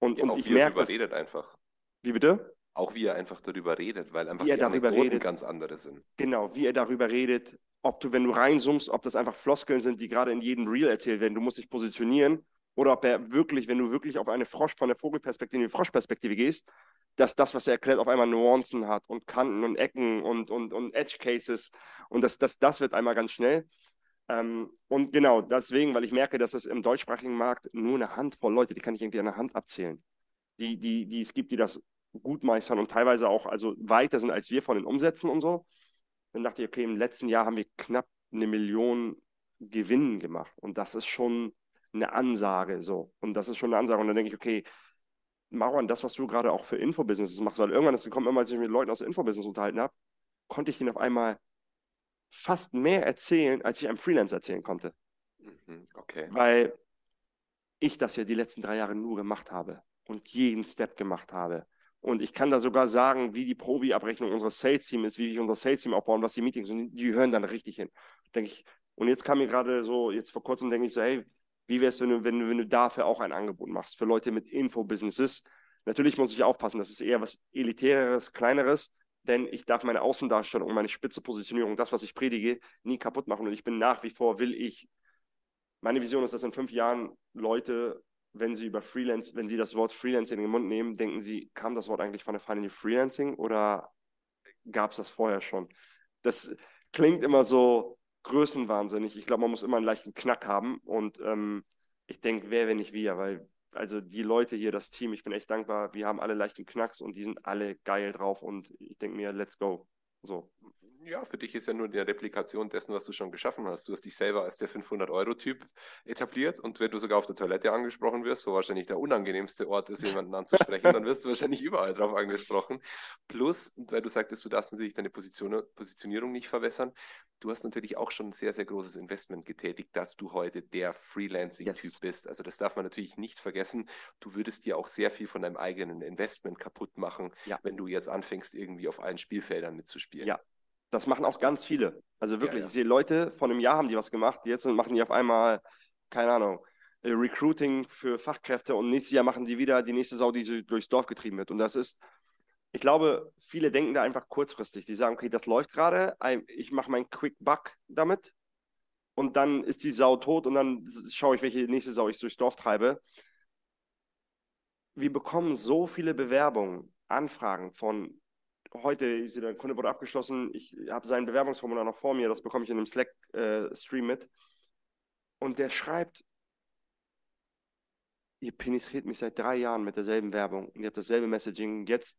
S3: Und, ja, und ich merke
S1: das. redet einfach.
S3: Wie bitte?
S1: Auch wie er einfach darüber redet, weil einfach
S3: wie er
S1: die
S3: darüber redet,
S1: ganz andere sind.
S3: Genau, wie er darüber redet, ob du, wenn du reinzoomst, ob das einfach Floskeln sind, die gerade in jedem Reel erzählt werden, du musst dich positionieren, oder ob er wirklich, wenn du wirklich auf eine Frosch von der Vogelperspektive in die Froschperspektive gehst, dass das, was er erklärt, auf einmal Nuancen hat und Kanten und Ecken und, und, und Edge Cases und das, das, das wird einmal ganz schnell. Ähm, und genau deswegen, weil ich merke, dass es im deutschsprachigen Markt nur eine Handvoll Leute, die kann ich irgendwie an der Hand abzählen, die, die, die es gibt, die das gut meistern und teilweise auch also weiter sind als wir von den Umsätzen und so. Dann dachte ich, okay, im letzten Jahr haben wir knapp eine Million Gewinnen gemacht. Und das ist schon eine Ansage so. Und das ist schon eine Ansage. Und dann denke ich, okay, Marwan, das, was du gerade auch für Infobusinesses machst, weil irgendwann ist gekommen, immer als ich mich mit Leuten aus Infobusiness unterhalten habe, konnte ich denen auf einmal fast mehr erzählen, als ich einem Freelancer erzählen konnte.
S1: Mhm, okay.
S3: Weil ich das ja die letzten drei Jahre nur gemacht habe und jeden Step gemacht habe. Und ich kann da sogar sagen, wie die Provi-Abrechnung unseres Sales-Team ist, wie ich unser Sales-Team aufbauen, was die Meetings sind. Die hören dann richtig hin. Denke ich. Und jetzt kam mir gerade so, jetzt vor kurzem denke ich so, hey, wie wäre es, wenn du, wenn, du, wenn du dafür auch ein Angebot machst für Leute mit Info-Businesses? Natürlich muss ich aufpassen, das ist eher was Elitäres, Kleineres, denn ich darf meine Außendarstellung, meine spitze Positionierung, das, was ich predige, nie kaputt machen. Und ich bin nach wie vor, will ich, meine Vision ist, dass in fünf Jahren Leute, wenn sie über Freelance, wenn sie das Wort Freelancing in den Mund nehmen, denken sie, kam das Wort eigentlich von der Finally Freelancing oder gab es das vorher schon? Das klingt immer so größenwahnsinnig. Ich glaube, man muss immer einen leichten Knack haben und ähm, ich denke, wer, wenn nicht wir, weil also die Leute hier, das Team, ich bin echt dankbar. Wir haben alle leichten Knacks und die sind alle geil drauf und ich denke mir, let's go. So
S1: ja, für dich ist ja nur die Replikation dessen, was du schon geschaffen hast. Du hast dich selber als der 500-Euro-Typ etabliert und wenn du sogar auf der Toilette angesprochen wirst, wo wahrscheinlich der unangenehmste Ort ist, jemanden anzusprechen, dann wirst du wahrscheinlich überall drauf angesprochen. Plus, weil du sagtest, du darfst natürlich deine Position, Positionierung nicht verwässern, du hast natürlich auch schon ein sehr, sehr großes Investment getätigt, dass du heute der Freelancing-Typ yes. bist. Also das darf man natürlich nicht vergessen. Du würdest dir auch sehr viel von deinem eigenen Investment kaputt machen, ja. wenn du jetzt anfängst, irgendwie auf allen Spielfeldern mitzuspielen.
S3: Ja, das machen auch ganz viele. Also wirklich, ja, ja. ich sehe Leute, vor einem Jahr haben die was gemacht, jetzt machen die auf einmal, keine Ahnung, äh, Recruiting für Fachkräfte und nächstes Jahr machen die wieder die nächste Sau, die durchs Dorf getrieben wird. Und das ist, ich glaube, viele denken da einfach kurzfristig. Die sagen, okay, das läuft gerade, ich mache meinen Quick Buck damit und dann ist die Sau tot und dann schaue ich, welche nächste Sau ich durchs Dorf treibe. Wir bekommen so viele Bewerbungen, Anfragen von heute ist wieder ein Kunde wurde abgeschlossen. Ich habe sein Bewerbungsformular noch vor mir, das bekomme ich in einem Slack-Stream äh, mit. Und der schreibt, ihr penetriert mich seit drei Jahren mit derselben Werbung und ihr habt dasselbe Messaging. Jetzt,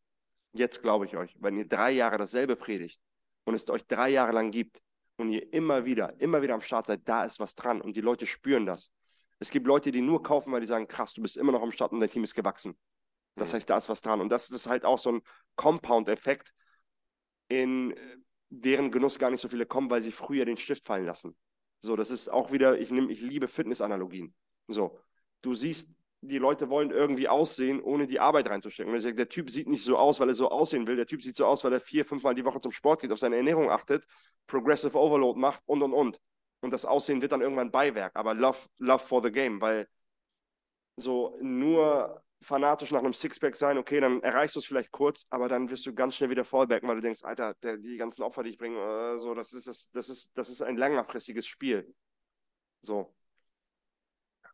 S3: jetzt glaube ich euch, wenn ihr drei Jahre dasselbe predigt und es euch drei Jahre lang gibt und ihr immer wieder, immer wieder am Start seid, da ist was dran und die Leute spüren das. Es gibt Leute, die nur kaufen, weil die sagen, krass, du bist immer noch am Start und dein Team ist gewachsen. Das heißt, da ist was dran. Und das ist halt auch so ein Compound-Effekt, in deren Genuss gar nicht so viele kommen, weil sie früher den Stift fallen lassen. So, das ist auch wieder, ich nehme, ich liebe Fitness-Analogien. So, du siehst, die Leute wollen irgendwie aussehen, ohne die Arbeit reinzustecken. Und ich sage, der Typ sieht nicht so aus, weil er so aussehen will. Der Typ sieht so aus, weil er vier, fünfmal die Woche zum Sport geht, auf seine Ernährung achtet, Progressive Overload macht und und und. Und das Aussehen wird dann irgendwann Beiwerk. Aber Love, Love for the Game, weil so nur fanatisch nach einem Sixpack sein, okay, dann erreichst du es vielleicht kurz, aber dann wirst du ganz schnell wieder fallbacken, weil du denkst, Alter, der, die ganzen Opfer, die ich bringe, äh, so, das ist, das, das, ist, das ist ein längerfristiges Spiel. So.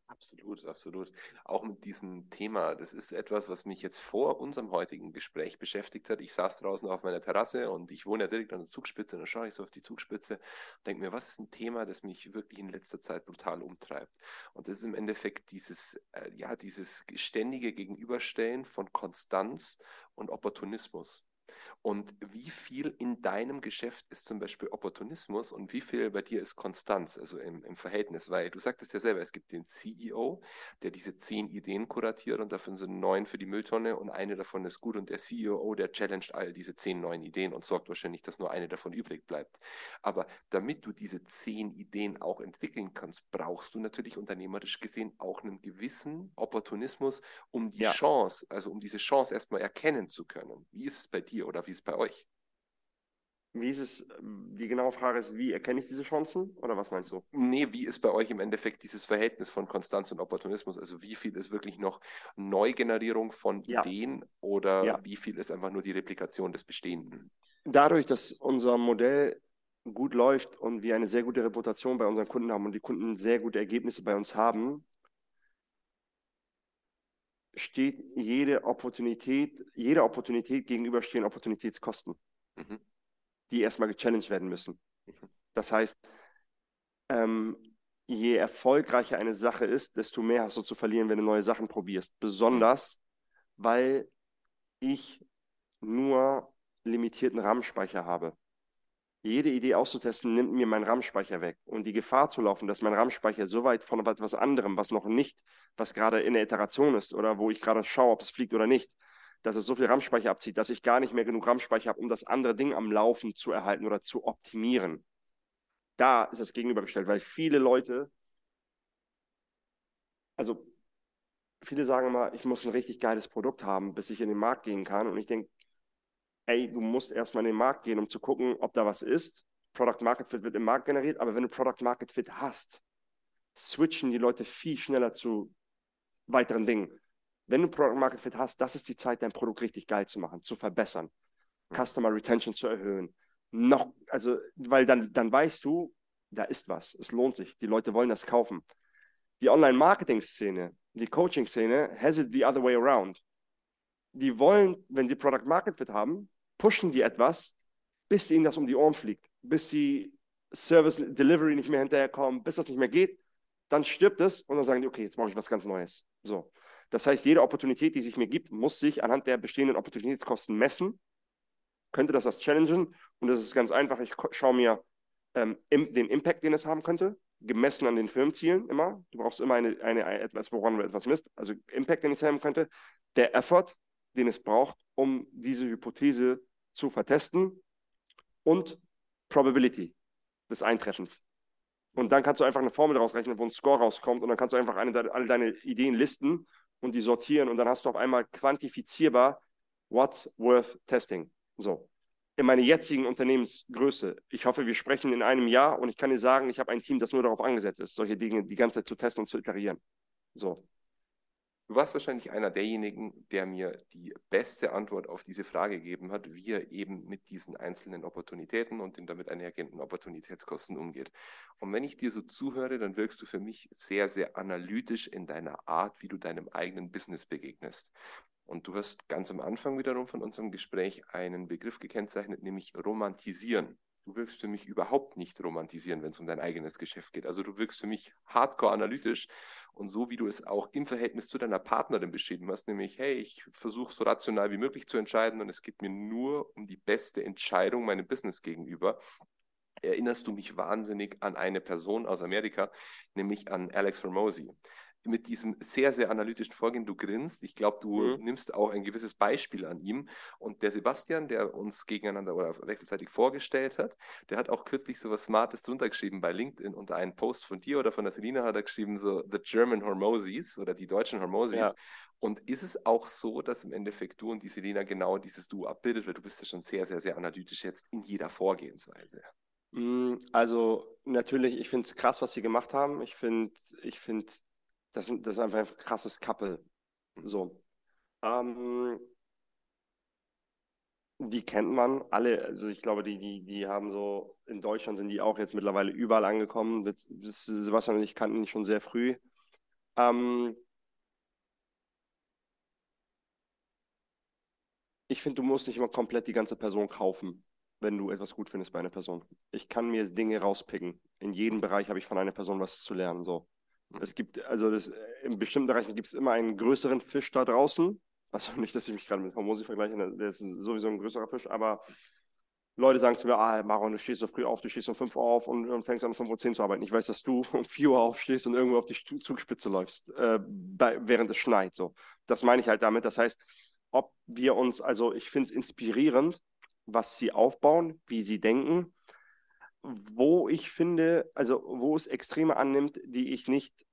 S1: Absolut, absolut. Auch mit diesem Thema, das ist etwas, was mich jetzt vor unserem heutigen Gespräch beschäftigt hat. Ich saß draußen auf meiner Terrasse und ich wohne ja direkt an der Zugspitze und dann schaue ich so auf die Zugspitze und denke mir, was ist ein Thema, das mich wirklich in letzter Zeit brutal umtreibt? Und das ist im Endeffekt dieses, äh, ja, dieses ständige Gegenüberstellen von Konstanz und Opportunismus. Und wie viel in deinem Geschäft ist zum Beispiel Opportunismus und wie viel bei dir ist Konstanz, also im, im Verhältnis? Weil du sagtest ja selber, es gibt den CEO, der diese zehn Ideen kuratiert und davon sind neun für die Mülltonne und eine davon ist gut und der CEO, der challenged all diese zehn neuen Ideen und sorgt wahrscheinlich, dass nur eine davon übrig bleibt. Aber damit du diese zehn Ideen auch entwickeln kannst, brauchst du natürlich unternehmerisch gesehen auch einen gewissen Opportunismus, um die ja. Chance, also um diese Chance erstmal erkennen zu können. Wie ist es bei dir oder wie wie ist es bei euch?
S3: Wie ist es, die genaue Frage ist, wie erkenne ich diese Chancen oder was meinst du?
S1: Nee, wie ist bei euch im Endeffekt dieses Verhältnis von Konstanz und Opportunismus? Also wie viel ist wirklich noch Neugenerierung von ja. Ideen oder ja. wie viel ist einfach nur die Replikation des Bestehenden?
S3: Dadurch, dass unser Modell gut läuft und wir eine sehr gute Reputation bei unseren Kunden haben und die Kunden sehr gute Ergebnisse bei uns haben, steht jede Opportunität, jeder Opportunität gegenüberstehen Opportunitätskosten, mhm. die erstmal gechallenged werden müssen. Mhm. Das heißt, ähm, je erfolgreicher eine Sache ist, desto mehr hast du zu verlieren, wenn du neue Sachen probierst. Besonders, weil ich nur limitierten RAM-Speicher habe jede Idee auszutesten, nimmt mir meinen RAM-Speicher weg. Und die Gefahr zu laufen, dass mein RAM-Speicher so weit von etwas anderem, was noch nicht, was gerade in der Iteration ist oder wo ich gerade schaue, ob es fliegt oder nicht, dass es so viel RAM-Speicher abzieht, dass ich gar nicht mehr genug RAM-Speicher habe, um das andere Ding am Laufen zu erhalten oder zu optimieren. Da ist es gegenübergestellt, weil viele Leute, also viele sagen immer, ich muss ein richtig geiles Produkt haben, bis ich in den Markt gehen kann. Und ich denke, ey, du musst erstmal in den Markt gehen, um zu gucken, ob da was ist. Product Market Fit wird im Markt generiert, aber wenn du Product Market Fit hast, switchen die Leute viel schneller zu weiteren Dingen. Wenn du Product Market Fit hast, das ist die Zeit, dein Produkt richtig geil zu machen, zu verbessern, Customer Retention zu erhöhen. Noch, also, weil dann, dann weißt du, da ist was, es lohnt sich, die Leute wollen das kaufen. Die Online-Marketing-Szene, die Coaching-Szene has it the other way around. Die wollen, wenn sie Product Market Fit haben, pushen die etwas, bis ihnen das um die Ohren fliegt, bis sie Service Delivery nicht mehr hinterherkommen, bis das nicht mehr geht, dann stirbt es und dann sagen die, okay, jetzt brauche ich was ganz Neues. So. Das heißt, jede Opportunität, die sich mir gibt, muss sich anhand der bestehenden Opportunitätskosten messen. Könnte das das challengen? Und das ist ganz einfach. Ich schaue mir ähm, den Impact, den es haben könnte, gemessen an den Firmenzielen immer. Du brauchst immer eine, eine, etwas, woran du etwas misst. Also Impact, den es haben könnte. Der Effort, den es braucht, um diese Hypothese zu vertesten und Probability des Eintreffens. Und dann kannst du einfach eine Formel daraus rechnen, wo ein Score rauskommt und dann kannst du einfach eine, alle deine Ideen listen und die sortieren und dann hast du auf einmal quantifizierbar, what's worth testing. So. In meiner jetzigen Unternehmensgröße. Ich hoffe, wir sprechen in einem Jahr und ich kann dir sagen, ich habe ein Team, das nur darauf angesetzt ist, solche Dinge die ganze Zeit zu testen und zu iterieren. So.
S1: Du warst wahrscheinlich einer derjenigen, der mir die beste Antwort auf diese Frage gegeben hat, wie er eben mit diesen einzelnen Opportunitäten und den damit einhergehenden Opportunitätskosten umgeht. Und wenn ich dir so zuhöre, dann wirkst du für mich sehr, sehr analytisch in deiner Art, wie du deinem eigenen Business begegnest. Und du hast ganz am Anfang wiederum von unserem Gespräch einen Begriff gekennzeichnet, nämlich romantisieren. Du wirkst für mich überhaupt nicht romantisieren, wenn es um dein eigenes Geschäft geht. Also du wirkst für mich hardcore analytisch und so wie du es auch im Verhältnis zu deiner Partnerin beschrieben hast, nämlich, hey, ich versuche so rational wie möglich zu entscheiden und es geht mir nur um die beste Entscheidung meinem Business gegenüber. Erinnerst du mich wahnsinnig an eine Person aus Amerika, nämlich an Alex Hormozy mit diesem sehr, sehr analytischen Vorgehen, du grinst. Ich glaube, du mhm. nimmst auch ein gewisses Beispiel an ihm. Und der Sebastian, der uns gegeneinander oder wechselseitig vorgestellt hat, der hat auch kürzlich so was Smartes drunter geschrieben bei LinkedIn unter einen Post von dir oder von der Selina hat er geschrieben, so The German Hormozis oder die deutschen Hormozis. Ja. Und ist es auch so, dass im Endeffekt du und die Selina genau dieses Du abbildet, weil du bist ja schon sehr, sehr, sehr analytisch jetzt in jeder Vorgehensweise.
S3: Mm, also natürlich, ich finde es krass, was sie gemacht haben. Ich finde, ich finde das, das ist einfach ein krasses Couple. So. Ähm, die kennt man alle. Also ich glaube, die, die, die haben so, in Deutschland sind die auch jetzt mittlerweile überall angekommen. Das, Sebastian und ich kannten ihn schon sehr früh. Ähm, ich finde, du musst nicht immer komplett die ganze Person kaufen, wenn du etwas gut findest bei einer Person. Ich kann mir Dinge rauspicken. In jedem Bereich habe ich von einer Person was zu lernen. So. Es gibt, also das, in bestimmten Bereichen gibt es immer einen größeren Fisch da draußen. Also nicht, dass ich mich gerade mit Hormosi vergleiche, ne, der ist sowieso ein größerer Fisch, aber Leute sagen zu mir, ah, Maron, du stehst so früh auf, du stehst um 5 Uhr auf und, und fängst an um 5.10 Uhr zu arbeiten. Ich weiß, dass du um 4 Uhr aufstehst und irgendwo auf die Zugspitze läufst, äh, bei, während es schneit. So. Das meine ich halt damit. Das heißt, ob wir uns, also ich finde es inspirierend, was sie aufbauen, wie sie denken, wo ich finde, also wo es Extreme annimmt, die ich nicht,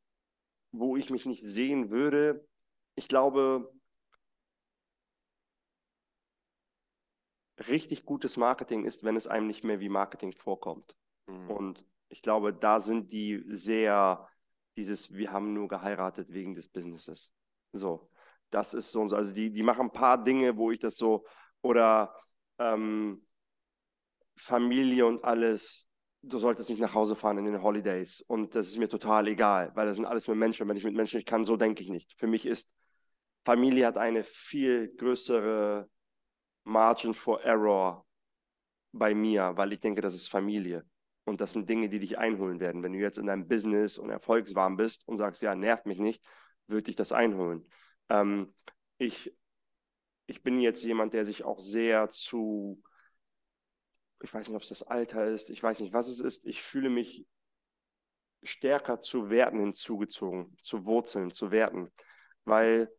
S3: wo ich mich nicht sehen würde. Ich glaube, richtig gutes Marketing ist, wenn es einem nicht mehr wie Marketing vorkommt. Mhm. Und ich glaube, da sind die sehr dieses, wir haben nur geheiratet wegen des Businesses. So, das ist so, also die, die machen ein paar Dinge, wo ich das so, oder ähm, Familie und alles, du solltest nicht nach Hause fahren in den Holidays und das ist mir total egal, weil das sind alles nur Menschen. Wenn ich mit Menschen nicht kann, so denke ich nicht. Für mich ist Familie hat eine viel größere Margin for Error bei mir, weil ich denke, das ist Familie. Und das sind Dinge, die dich einholen werden. Wenn du jetzt in deinem Business und erfolgswarm bist und sagst, ja, nervt mich nicht, würde dich das einholen. Ähm, ich, ich bin jetzt jemand, der sich auch sehr zu, ich weiß nicht, ob es das Alter ist, ich weiß nicht, was es ist. Ich fühle mich stärker zu Werten hinzugezogen, zu Wurzeln, zu Werten, weil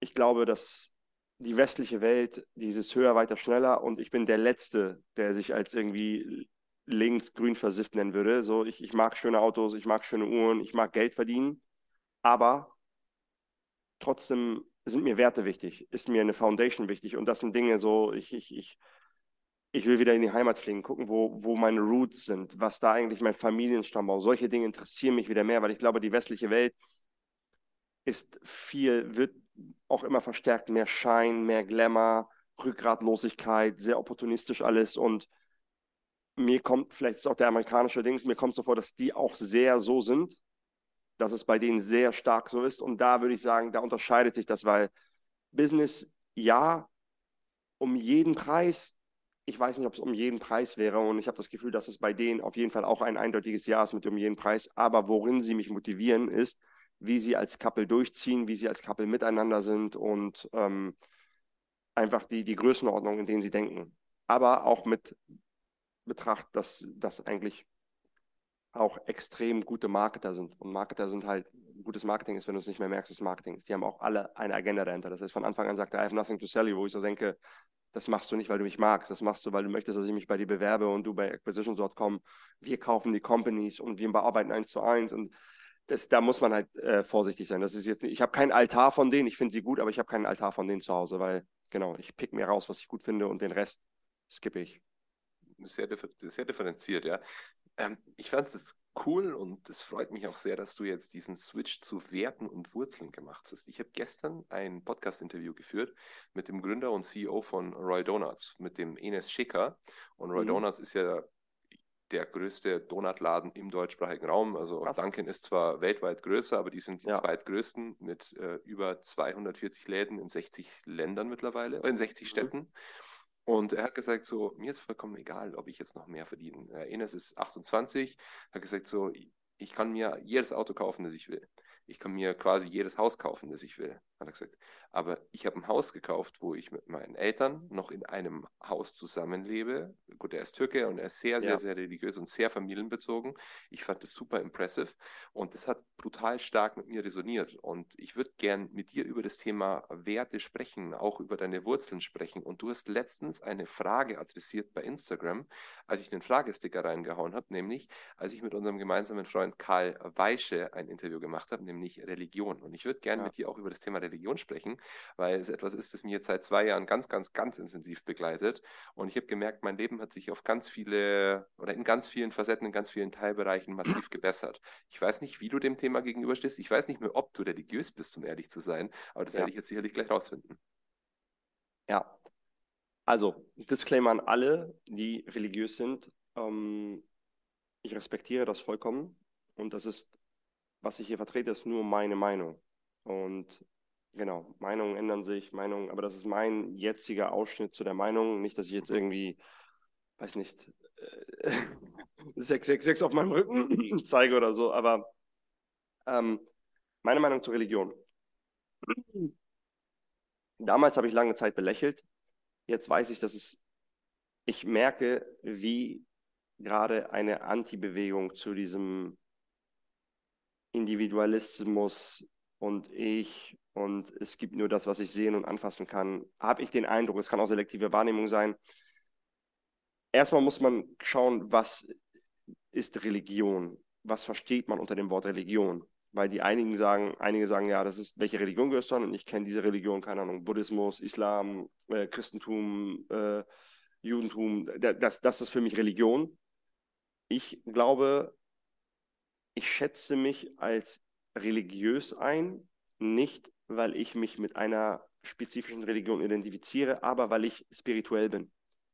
S3: ich glaube, dass die westliche Welt dieses höher, weiter, schneller und ich bin der Letzte, der sich als irgendwie links grün versifft nennen würde. So, ich, ich mag schöne Autos, ich mag schöne Uhren, ich mag Geld verdienen, aber trotzdem sind mir Werte wichtig, ist mir eine Foundation wichtig und das sind Dinge so, ich, ich, ich, ich will wieder in die Heimat fliegen, gucken, wo, wo meine Roots sind, was da eigentlich mein Familienstammbau, solche Dinge interessieren mich wieder mehr, weil ich glaube, die westliche Welt ist viel, wird auch immer verstärkt. Mehr Schein, mehr Glamour, Rückgratlosigkeit, sehr opportunistisch alles. Und mir kommt, vielleicht ist auch der amerikanische Dings, mir kommt so vor, dass die auch sehr so sind, dass es bei denen sehr stark so ist. Und da würde ich sagen, da unterscheidet sich das, weil Business, ja, um jeden Preis, ich weiß nicht, ob es um jeden Preis wäre und ich habe das Gefühl, dass es bei denen auf jeden Fall auch ein eindeutiges Ja ist mit um jeden Preis, aber worin sie mich motivieren ist, wie sie als Couple durchziehen, wie sie als Couple miteinander sind und ähm, einfach die, die Größenordnung, in denen sie denken. Aber auch mit Betracht, dass das eigentlich auch extrem gute Marketer sind. Und Marketer sind halt, gutes Marketing ist, wenn du es nicht mehr merkst, dass Marketing ist. Die haben auch alle eine Agenda dahinter. Das heißt, von Anfang an sagt er, I have nothing to sell you, wo ich so denke, das machst du nicht, weil du mich magst. Das machst du, weil du möchtest, dass ich mich bei dir bewerbe und du bei Acquisitions.com. Wir kaufen die Companies und wir bearbeiten eins zu eins. Und das, da muss man halt äh, vorsichtig sein. Das ist jetzt, ich habe keinen Altar von denen, ich finde sie gut, aber ich habe keinen Altar von denen zu Hause, weil, genau, ich pick mir raus, was ich gut finde und den Rest skippe ich.
S1: Sehr, sehr differenziert, ja. Ähm, ich fand es cool und es freut mich auch sehr, dass du jetzt diesen Switch zu Werten und Wurzeln gemacht hast. Ich habe gestern ein Podcast-Interview geführt mit dem Gründer und CEO von Roy Donuts, mit dem Enes Schicker. Und Roy mhm. Donuts ist ja der größte Donutladen im deutschsprachigen Raum. Also Krass. Dunkin ist zwar weltweit größer, aber die sind die ja. zweitgrößten mit äh, über 240 Läden in 60 Ländern mittlerweile, in 60 mhm. Städten. Und er hat gesagt, so, mir ist vollkommen egal, ob ich jetzt noch mehr verdiene. Äh, Enes ist 28, hat gesagt, so, ich kann mir jedes Auto kaufen, das ich will. Ich kann mir quasi jedes Haus kaufen, das ich will hat er gesagt. Aber ich habe ein Haus gekauft, wo ich mit meinen Eltern noch in einem Haus zusammenlebe. Gut, er ist Türke und er ist sehr, sehr, ja. sehr religiös und sehr familienbezogen. Ich fand das super impressive und das hat brutal stark mit mir resoniert. Und ich würde gern mit dir über das Thema Werte sprechen, auch über deine Wurzeln sprechen. Und du hast letztens eine Frage adressiert bei Instagram, als ich den Fragesticker reingehauen habe, nämlich als ich mit unserem gemeinsamen Freund Karl Weische ein Interview gemacht habe, nämlich Religion. Und ich würde gerne ja. mit dir auch über das Thema Religion sprechen, weil es etwas ist, das mich jetzt seit zwei Jahren ganz, ganz, ganz intensiv begleitet. Und ich habe gemerkt, mein Leben hat sich auf ganz viele oder in ganz vielen Facetten, in ganz vielen Teilbereichen massiv gebessert. Ich weiß nicht, wie du dem Thema gegenüberstehst. Ich weiß nicht mehr, ob du religiös bist, um ehrlich zu sein, aber das ja. werde ich jetzt sicherlich gleich rausfinden.
S3: Ja, also Disclaimer an alle, die religiös sind. Ähm, ich respektiere das vollkommen und das ist was ich hier vertrete, ist nur meine Meinung. Und genau, Meinungen ändern sich, Meinungen, aber das ist mein jetziger Ausschnitt zu der Meinung. Nicht, dass ich jetzt irgendwie, weiß nicht, 666 auf meinem Rücken zeige oder so, aber ähm, meine Meinung zur Religion. Damals habe ich lange Zeit belächelt. Jetzt weiß ich, dass es, ich merke, wie gerade eine Anti-Bewegung zu diesem Individualismus und ich und es gibt nur das, was ich sehen und anfassen kann, habe ich den Eindruck, es kann auch selektive Wahrnehmung sein. Erstmal muss man schauen, was ist Religion? Was versteht man unter dem Wort Religion? Weil die einigen sagen, einige sagen, ja, das ist, welche Religion gehörst du an? Und ich kenne diese Religion, keine Ahnung, Buddhismus, Islam, äh, Christentum, äh, Judentum, das, das ist für mich Religion. Ich glaube, ich schätze mich als religiös ein, nicht weil ich mich mit einer spezifischen Religion identifiziere, aber weil ich spirituell bin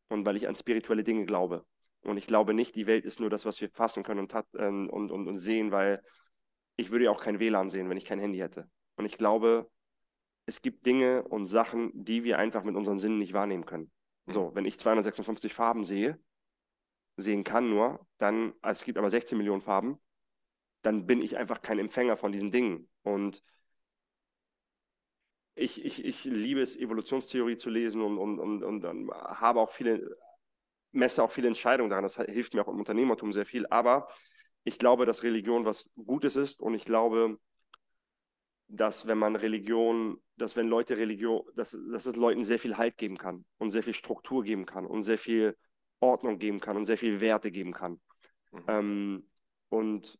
S3: und weil ich an spirituelle Dinge glaube. Und ich glaube nicht, die Welt ist nur das, was wir fassen können und, ähm, und, und, und sehen, weil ich würde ja auch kein WLAN sehen, wenn ich kein Handy hätte. Und ich glaube, es gibt Dinge und Sachen, die wir einfach mit unseren Sinnen nicht wahrnehmen können. So, wenn ich 256 Farben sehe, sehen kann nur, dann, es gibt aber 16 Millionen Farben, dann bin ich einfach kein Empfänger von diesen Dingen. Und ich, ich, ich liebe es, Evolutionstheorie zu lesen und, und, und, und, und habe auch viele, messe auch viele Entscheidungen daran. Das hilft mir auch im Unternehmertum sehr viel. Aber ich glaube, dass Religion was Gutes ist und ich glaube, dass wenn man Religion, dass wenn Leute Religion, dass, dass es Leuten sehr viel Halt geben kann und sehr viel Struktur geben kann und sehr viel Ordnung geben kann und sehr viel Werte geben kann. Mhm. Ähm, und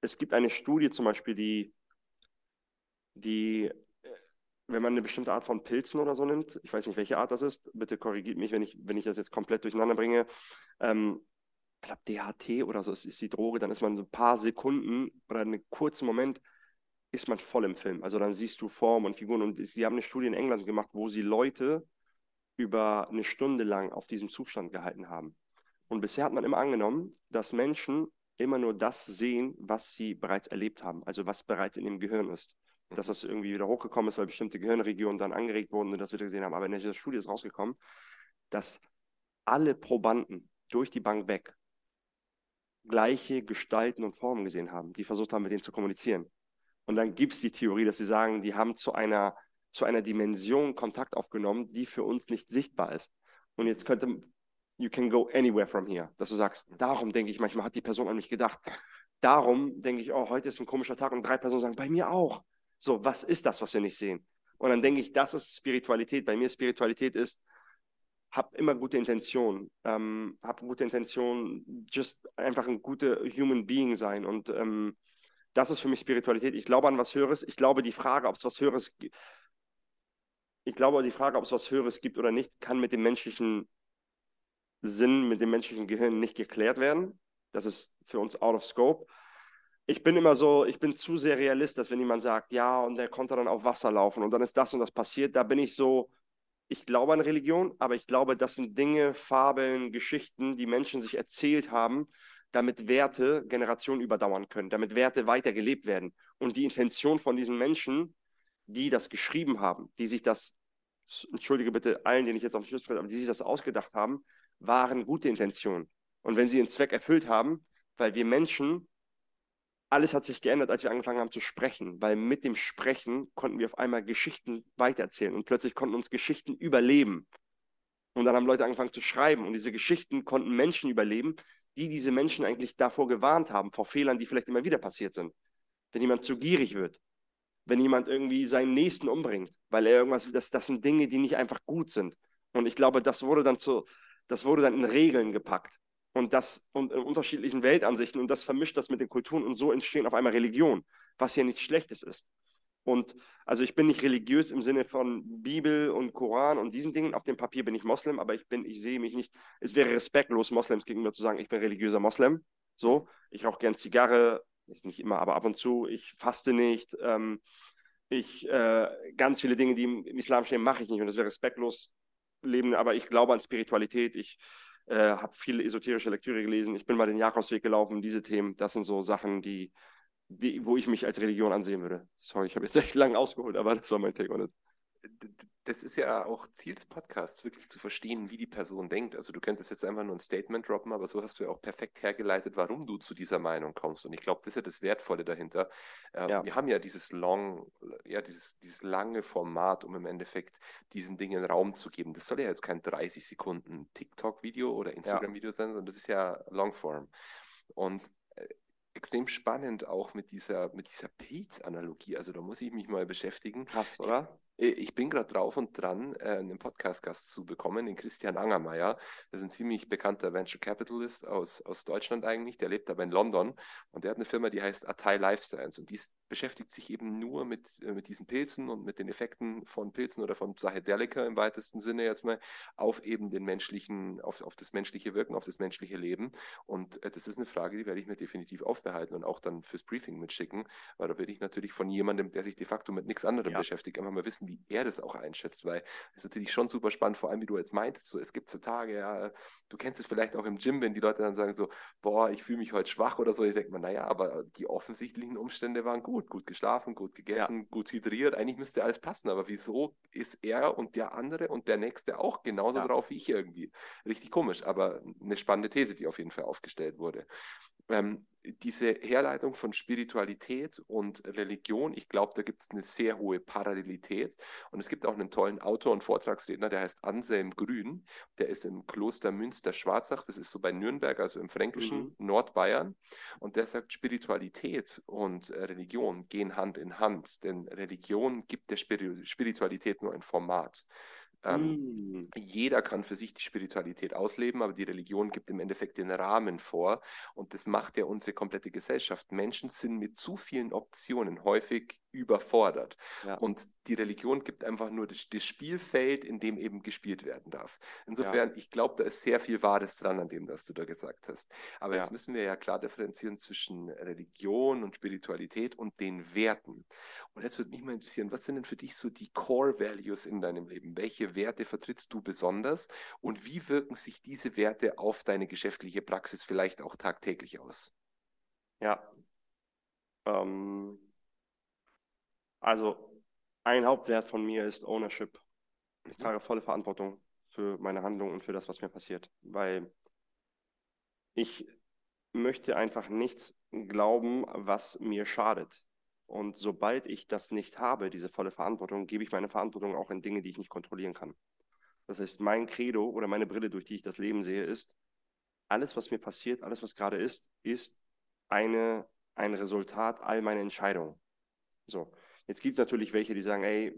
S3: es gibt eine Studie zum Beispiel, die, die, äh, wenn man eine bestimmte Art von Pilzen oder so nimmt, ich weiß nicht, welche Art das ist, bitte korrigiert mich, wenn ich, wenn ich das jetzt komplett durcheinander bringe. Ähm, ich glaube, DHT oder so ist, ist die Droge, dann ist man so ein paar Sekunden oder einen kurzen Moment, ist man voll im Film. Also dann siehst du Form und Figuren. Und sie haben eine Studie in England gemacht, wo sie Leute über eine Stunde lang auf diesem Zustand gehalten haben. Und bisher hat man immer angenommen, dass Menschen immer nur das sehen, was sie bereits erlebt haben, also was bereits in dem Gehirn ist. Dass das irgendwie wieder hochgekommen ist, weil bestimmte Gehirnregionen dann angeregt wurden und das wir gesehen haben. Aber in der Studie ist rausgekommen, dass alle Probanden durch die Bank weg gleiche Gestalten und Formen gesehen haben, die versucht haben, mit denen zu kommunizieren. Und dann gibt es die Theorie, dass sie sagen, die haben zu einer, zu einer Dimension Kontakt aufgenommen, die für uns nicht sichtbar ist. Und jetzt könnte you can go anywhere from here. Dass du sagst, darum denke ich manchmal, hat die Person an mich gedacht. Darum denke ich, oh, heute ist ein komischer Tag und drei Personen sagen, bei mir auch. So, was ist das, was wir nicht sehen? Und dann denke ich, das ist Spiritualität. Bei mir Spiritualität ist, hab immer gute Intentionen, ähm, hab gute Intentionen, just einfach ein guter Human Being sein. Und ähm, das ist für mich Spiritualität. Ich glaube an was Höheres. Ich glaube, die Frage, ob es was Höheres gibt, ich glaube, die Frage, ob es was Höheres gibt oder nicht, kann mit dem menschlichen Sinn mit dem menschlichen Gehirn nicht geklärt werden. Das ist für uns out of scope. Ich bin immer so, ich bin zu sehr realist, dass wenn jemand sagt, ja, und der konnte dann auf Wasser laufen und dann ist das und das passiert, da bin ich so, ich glaube an Religion, aber ich glaube, das sind Dinge, Fabeln, Geschichten, die Menschen sich erzählt haben, damit Werte Generationen überdauern können, damit Werte weitergelebt werden. Und die Intention von diesen Menschen, die das geschrieben haben, die sich das, entschuldige bitte allen, denen ich jetzt auf den Schluss spreche, aber die sich das ausgedacht haben, waren gute Intentionen. Und wenn sie ihren Zweck erfüllt haben, weil wir Menschen, alles hat sich geändert, als wir angefangen haben zu sprechen, weil mit dem Sprechen konnten wir auf einmal Geschichten weitererzählen und plötzlich konnten uns Geschichten überleben. Und dann haben Leute angefangen zu schreiben und diese Geschichten konnten Menschen überleben, die diese Menschen eigentlich davor gewarnt haben, vor Fehlern, die vielleicht immer wieder passiert sind. Wenn jemand zu gierig wird, wenn jemand irgendwie seinen Nächsten umbringt, weil er irgendwas, das, das sind Dinge, die nicht einfach gut sind. Und ich glaube, das wurde dann zu, das wurde dann in Regeln gepackt und das und in unterschiedlichen Weltansichten und das vermischt das mit den Kulturen und so entstehen auf einmal Religion, was ja nichts Schlechtes ist. Und also ich bin nicht religiös im Sinne von Bibel und Koran und diesen Dingen. Auf dem Papier bin ich Moslem, aber ich bin, ich sehe mich nicht. Es wäre respektlos, Moslems gegenüber zu sagen, ich bin religiöser Moslem. So, ich rauche gern Zigarre, nicht immer, aber ab und zu. Ich faste nicht. Ähm, ich äh, ganz viele Dinge, die im Islam stehen, mache ich nicht. Und es wäre respektlos, leben, aber ich glaube an Spiritualität. Ich äh, habe viele esoterische Lektüre gelesen. Ich bin mal den Jakobsweg gelaufen. Diese Themen, das sind so Sachen, die, die, wo ich mich als Religion ansehen würde. Sorry, ich habe jetzt echt lang ausgeholt, aber das war mein Take on it
S1: das ist ja auch Ziel des Podcasts, wirklich zu verstehen, wie die Person denkt. Also du könntest jetzt einfach nur ein Statement droppen, aber so hast du ja auch perfekt hergeleitet, warum du zu dieser Meinung kommst. Und ich glaube, das ist ja das Wertvolle dahinter. Ähm, ja. Wir haben ja dieses long, ja, dieses, dieses lange Format, um im Endeffekt diesen Dingen Raum zu geben. Das soll ja jetzt kein 30 Sekunden TikTok-Video oder Instagram-Video ja. sein, sondern das ist ja Longform. Und äh, extrem spannend auch mit dieser, mit dieser Pilz-Analogie. Also da muss ich mich mal beschäftigen.
S3: Krass, oder?
S1: Äh, ich bin gerade drauf und dran, äh, einen Podcast-Gast zu bekommen, den Christian Angermeier. Das ist ein ziemlich bekannter Venture Capitalist aus, aus Deutschland eigentlich. Der lebt aber in London und der hat eine Firma, die heißt Atai Life Science und die beschäftigt sich eben nur mit, äh, mit diesen Pilzen und mit den Effekten von Pilzen oder von Psychedelika im weitesten Sinne jetzt mal auf eben den menschlichen, auf, auf das menschliche Wirken, auf das menschliche Leben. Und das ist eine Frage, die werde ich mir definitiv aufbehalten und auch dann fürs Briefing mitschicken, weil da werde ich natürlich von jemandem, der sich de facto mit nichts anderem ja. beschäftigt, einfach mal wissen, wie er das auch einschätzt, weil es ist natürlich schon super spannend, vor allem wie du jetzt meintest, so es gibt so Tage, ja, du kennst es vielleicht auch im Gym, wenn die Leute dann sagen so, boah, ich fühle mich heute schwach oder so, ich denke mir, naja, aber die offensichtlichen Umstände waren gut, gut geschlafen, gut gegessen, ja. gut hydriert, eigentlich müsste alles passen, aber wieso ist er und der andere und der nächste auch genauso ja. drauf wie ich irgendwie? Richtig komisch, aber eine spannende These, die auf jeden Fall aufgestellt wurde. Ähm, diese Herleitung von Spiritualität und Religion, ich glaube, da gibt es eine sehr hohe Parallelität. Und es gibt auch einen tollen Autor und Vortragsredner, der heißt Anselm Grün. Der ist im Kloster Münster-Schwarzach, das ist so bei Nürnberg, also im fränkischen mhm. Nordbayern. Und der sagt, Spiritualität und Religion gehen Hand in Hand, denn Religion gibt der Spiritualität nur ein Format. Ähm, mm. Jeder kann für sich die Spiritualität ausleben, aber die Religion gibt im Endeffekt den Rahmen vor. Und das macht ja unsere komplette Gesellschaft. Menschen sind mit zu vielen Optionen häufig überfordert. Ja. Und die Religion gibt einfach nur das, das, Spielfeld, in dem eben gespielt werden darf. Insofern, ja. ich glaube, da ist sehr viel Wahres dran an dem, was du da gesagt hast. Aber ja. jetzt müssen wir ja klar differenzieren zwischen Religion und Spiritualität und den Werten. Und jetzt würde mich mal interessieren, was sind denn für dich so die Core Values in deinem Leben? Welche Werte vertrittst du besonders und wie wirken sich diese Werte auf deine geschäftliche Praxis vielleicht auch tagtäglich aus?
S3: Ja. Ähm also ein Hauptwert von mir ist Ownership. Ich mhm. trage volle Verantwortung für meine Handlung und für das, was mir passiert, weil ich möchte einfach nichts glauben, was mir schadet. Und sobald ich das nicht habe, diese volle Verantwortung, gebe ich meine Verantwortung auch in Dinge, die ich nicht kontrollieren kann. Das heißt, mein Credo oder meine Brille, durch die ich das Leben sehe, ist, alles, was mir passiert, alles, was gerade ist, ist eine, ein Resultat all meiner Entscheidungen. So. Jetzt gibt es natürlich welche, die sagen, ey,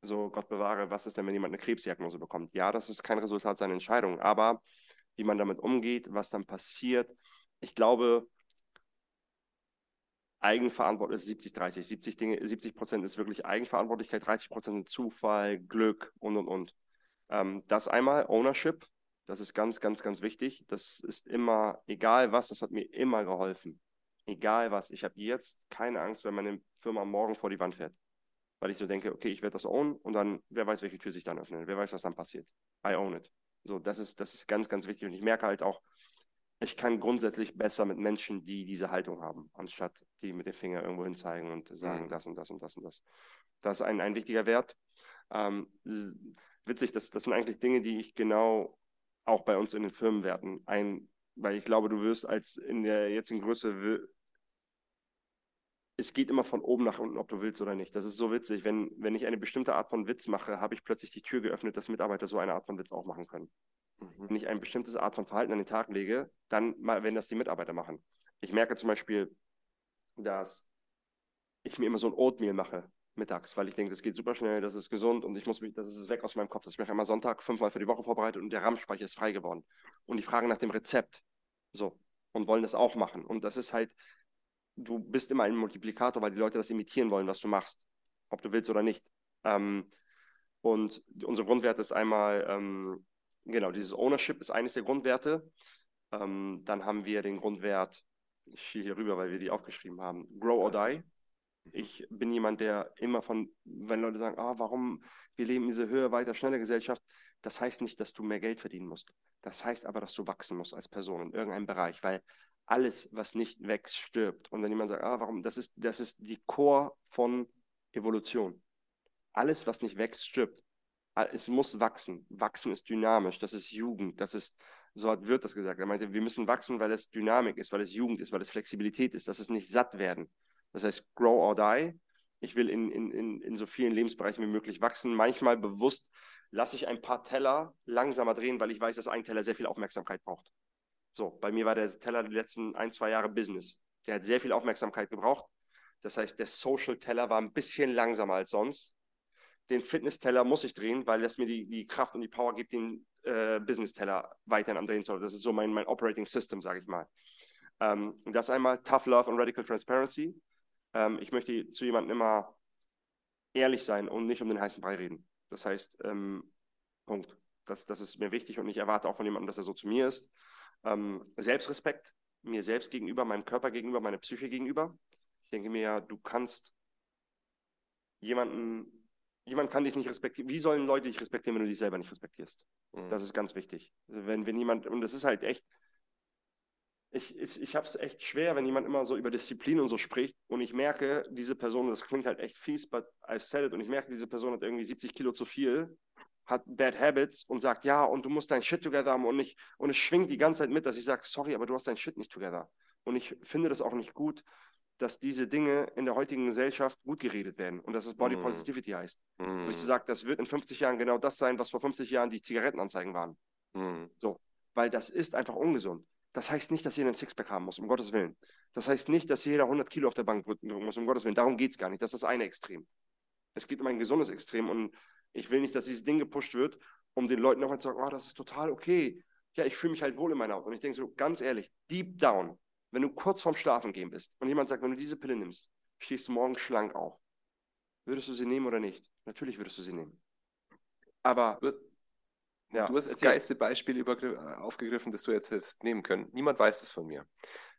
S3: so Gott bewahre, was ist denn, wenn jemand eine Krebsdiagnose bekommt? Ja, das ist kein Resultat seiner Entscheidung, aber wie man damit umgeht, was dann passiert, ich glaube, Eigenverantwortung ist 70, 30. 70 Dinge, 70 Prozent ist wirklich Eigenverantwortlichkeit, 30 Prozent Zufall, Glück und und und. Ähm, das einmal Ownership, das ist ganz, ganz, ganz wichtig. Das ist immer, egal was, das hat mir immer geholfen egal was, ich habe jetzt keine Angst, wenn meine Firma morgen vor die Wand fährt. Weil ich so denke, okay, ich werde das own und dann, wer weiß, welche Tür sich dann öffnet, wer weiß, was dann passiert. I own it. So, das ist, das ist ganz, ganz wichtig. Und ich merke halt auch, ich kann grundsätzlich besser mit Menschen, die diese Haltung haben, anstatt die mit dem Finger irgendwo hin zeigen und sagen, mhm. das und das und das und das. Das ist ein, ein wichtiger Wert. Ähm, witzig, das, das sind eigentlich Dinge, die ich genau auch bei uns in den Firmenwerten ein, weil ich glaube, du wirst als in der jetzigen Größe es geht immer von oben nach unten, ob du willst oder nicht. Das ist so witzig. Wenn, wenn ich eine bestimmte Art von Witz mache, habe ich plötzlich die Tür geöffnet, dass Mitarbeiter so eine Art von Witz auch machen können. Mhm. Wenn ich eine bestimmte Art von Verhalten an den Tag lege, dann wenn das die Mitarbeiter machen. Ich merke zum Beispiel, dass ich mir immer so ein Oatmeal mache mittags, weil ich denke, das geht super schnell, das ist gesund und ich muss mich, das ist weg aus meinem Kopf. Das mache ich immer Sonntag fünfmal für die Woche vorbereitet und der RAM-Speicher ist frei geworden. Und die fragen nach dem Rezept. So. Und wollen das auch machen. Und das ist halt, du bist immer ein Multiplikator, weil die Leute das imitieren wollen, was du machst, ob du willst oder nicht. Ähm, und unser Grundwert ist einmal, ähm, genau, dieses Ownership ist eines der Grundwerte. Ähm, dann haben wir den Grundwert, ich schiele hier rüber, weil wir die aufgeschrieben haben, Grow or Die. Ich bin jemand, der immer von, wenn Leute sagen, ah, warum wir leben in dieser höher, weiter, schneller Gesellschaft, Das heißt nicht, dass du mehr Geld verdienen musst. Das heißt aber, dass du wachsen musst als Person in irgendeinem Bereich, weil alles, was nicht wächst, stirbt. Und wenn jemand sagt, ah, warum, das ist, das ist die Core von Evolution. Alles, was nicht wächst, stirbt. Es muss wachsen. Wachsen ist dynamisch, das ist Jugend, das ist, so hat Wirt das gesagt. Er meinte, wir müssen wachsen, weil es Dynamik ist, weil es Jugend ist, weil es Flexibilität ist, dass es nicht satt werden. Das heißt, grow or die. Ich will in, in, in, in so vielen Lebensbereichen wie möglich wachsen. Manchmal bewusst lasse ich ein paar Teller langsamer drehen, weil ich weiß, dass ein Teller sehr viel Aufmerksamkeit braucht. So, bei mir war der Teller die letzten ein, zwei Jahre Business. Der hat sehr viel Aufmerksamkeit gebraucht. Das heißt, der Social-Teller war ein bisschen langsamer als sonst. Den Fitness-Teller muss ich drehen, weil das mir die, die Kraft und die Power gibt, den äh, Business-Teller weiterhin am Drehen zu Das ist so mein, mein Operating System, sage ich mal. Ähm, das einmal Tough Love und Radical Transparency. Ähm, ich möchte zu jemandem immer ehrlich sein und nicht um den heißen Brei reden. Das heißt, ähm, Punkt. Das, das ist mir wichtig und ich erwarte auch von jemandem, dass er so zu mir ist. Ähm, Selbstrespekt mir selbst gegenüber, meinem Körper gegenüber, meiner Psyche gegenüber. Ich denke mir ja, du kannst jemanden, jemand kann dich nicht respektieren. Wie sollen Leute dich respektieren, wenn du dich selber nicht respektierst? Mhm. Das ist ganz wichtig. Also wenn, wenn jemand, und das ist halt echt, ich, ich, ich habe es echt schwer, wenn jemand immer so über Disziplin und so spricht und ich merke, diese Person, das klingt halt echt fies, but I've said it, und ich merke, diese Person hat irgendwie 70 Kilo zu viel hat Bad Habits und sagt, ja, und du musst dein Shit together haben und, ich, und es schwingt die ganze Zeit mit, dass ich sage, sorry, aber du hast dein Shit nicht together. Und ich finde das auch nicht gut, dass diese Dinge in der heutigen Gesellschaft gut geredet werden und dass es Body mm. Positivity heißt. Mm. Und ich so sage, das wird in 50 Jahren genau das sein, was vor 50 Jahren die Zigarettenanzeigen waren. Mm. So, weil das ist einfach ungesund. Das heißt nicht, dass jeder ein Sixpack haben muss, um Gottes Willen. Das heißt nicht, dass jeder 100 Kilo auf der Bank drücken muss, um Gottes Willen. Darum geht es gar nicht. Das ist das eine Extrem. Es geht um ein gesundes Extrem und ich will nicht, dass dieses Ding gepusht wird, um den Leuten nochmal zu sagen, oh, das ist total okay. Ja, ich fühle mich halt wohl in meiner Haut. Und ich denke so, ganz ehrlich, deep down, wenn du kurz vorm Schlafen gehen bist und jemand sagt, wenn du diese Pille nimmst, stehst du morgen schlank auf. Würdest du sie nehmen oder nicht? Natürlich würdest du sie nehmen. Aber
S1: ja, du hast das geilste Beispiel aufgegriffen, das du jetzt hättest nehmen können. Niemand weiß es von mir.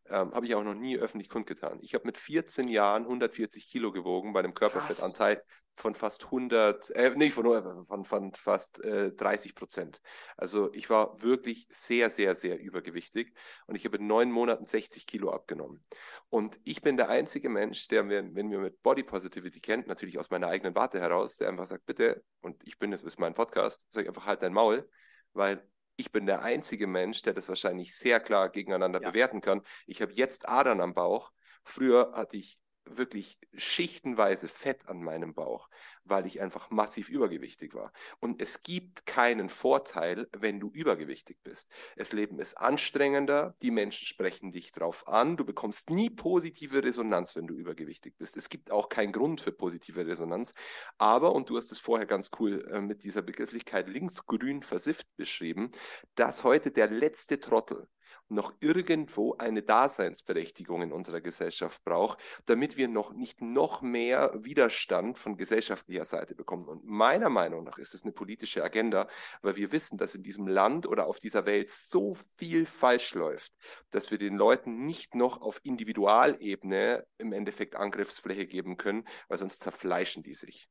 S1: Ähm, habe ich auch noch nie öffentlich kundgetan. Ich habe mit 14 Jahren 140 Kilo gewogen bei einem Körperfettanteil von fast 100, äh, nicht von, von, von fast äh, 30 Prozent. Also ich war wirklich sehr, sehr, sehr übergewichtig und ich habe in neun Monaten 60 Kilo abgenommen. Und ich bin der einzige Mensch, der, wenn, wenn wir mit Body Positivity kennt, natürlich aus meiner eigenen Warte heraus, der einfach sagt, bitte, und ich bin, das ist mein Podcast, sage einfach halt dein Maul, weil ich bin der einzige Mensch, der das wahrscheinlich sehr klar gegeneinander ja. bewerten kann. Ich habe jetzt Adern am Bauch. Früher hatte ich wirklich schichtenweise Fett an meinem Bauch, weil ich einfach massiv übergewichtig war. Und es gibt keinen Vorteil, wenn du übergewichtig bist. Das Leben ist anstrengender, die Menschen sprechen dich drauf an, du bekommst nie positive Resonanz, wenn du übergewichtig bist. Es gibt auch keinen Grund für positive Resonanz. Aber, und du hast es vorher ganz cool äh, mit dieser Begrifflichkeit linksgrün versifft beschrieben, dass heute der letzte Trottel noch irgendwo eine Daseinsberechtigung in unserer Gesellschaft braucht, damit wir noch nicht noch mehr Widerstand von gesellschaftlicher Seite bekommen. Und meiner Meinung nach ist es eine politische Agenda, weil wir wissen, dass in diesem Land oder auf dieser Welt so viel falsch läuft, dass wir den Leuten nicht noch auf Individualebene im Endeffekt Angriffsfläche geben können, weil sonst zerfleischen die sich.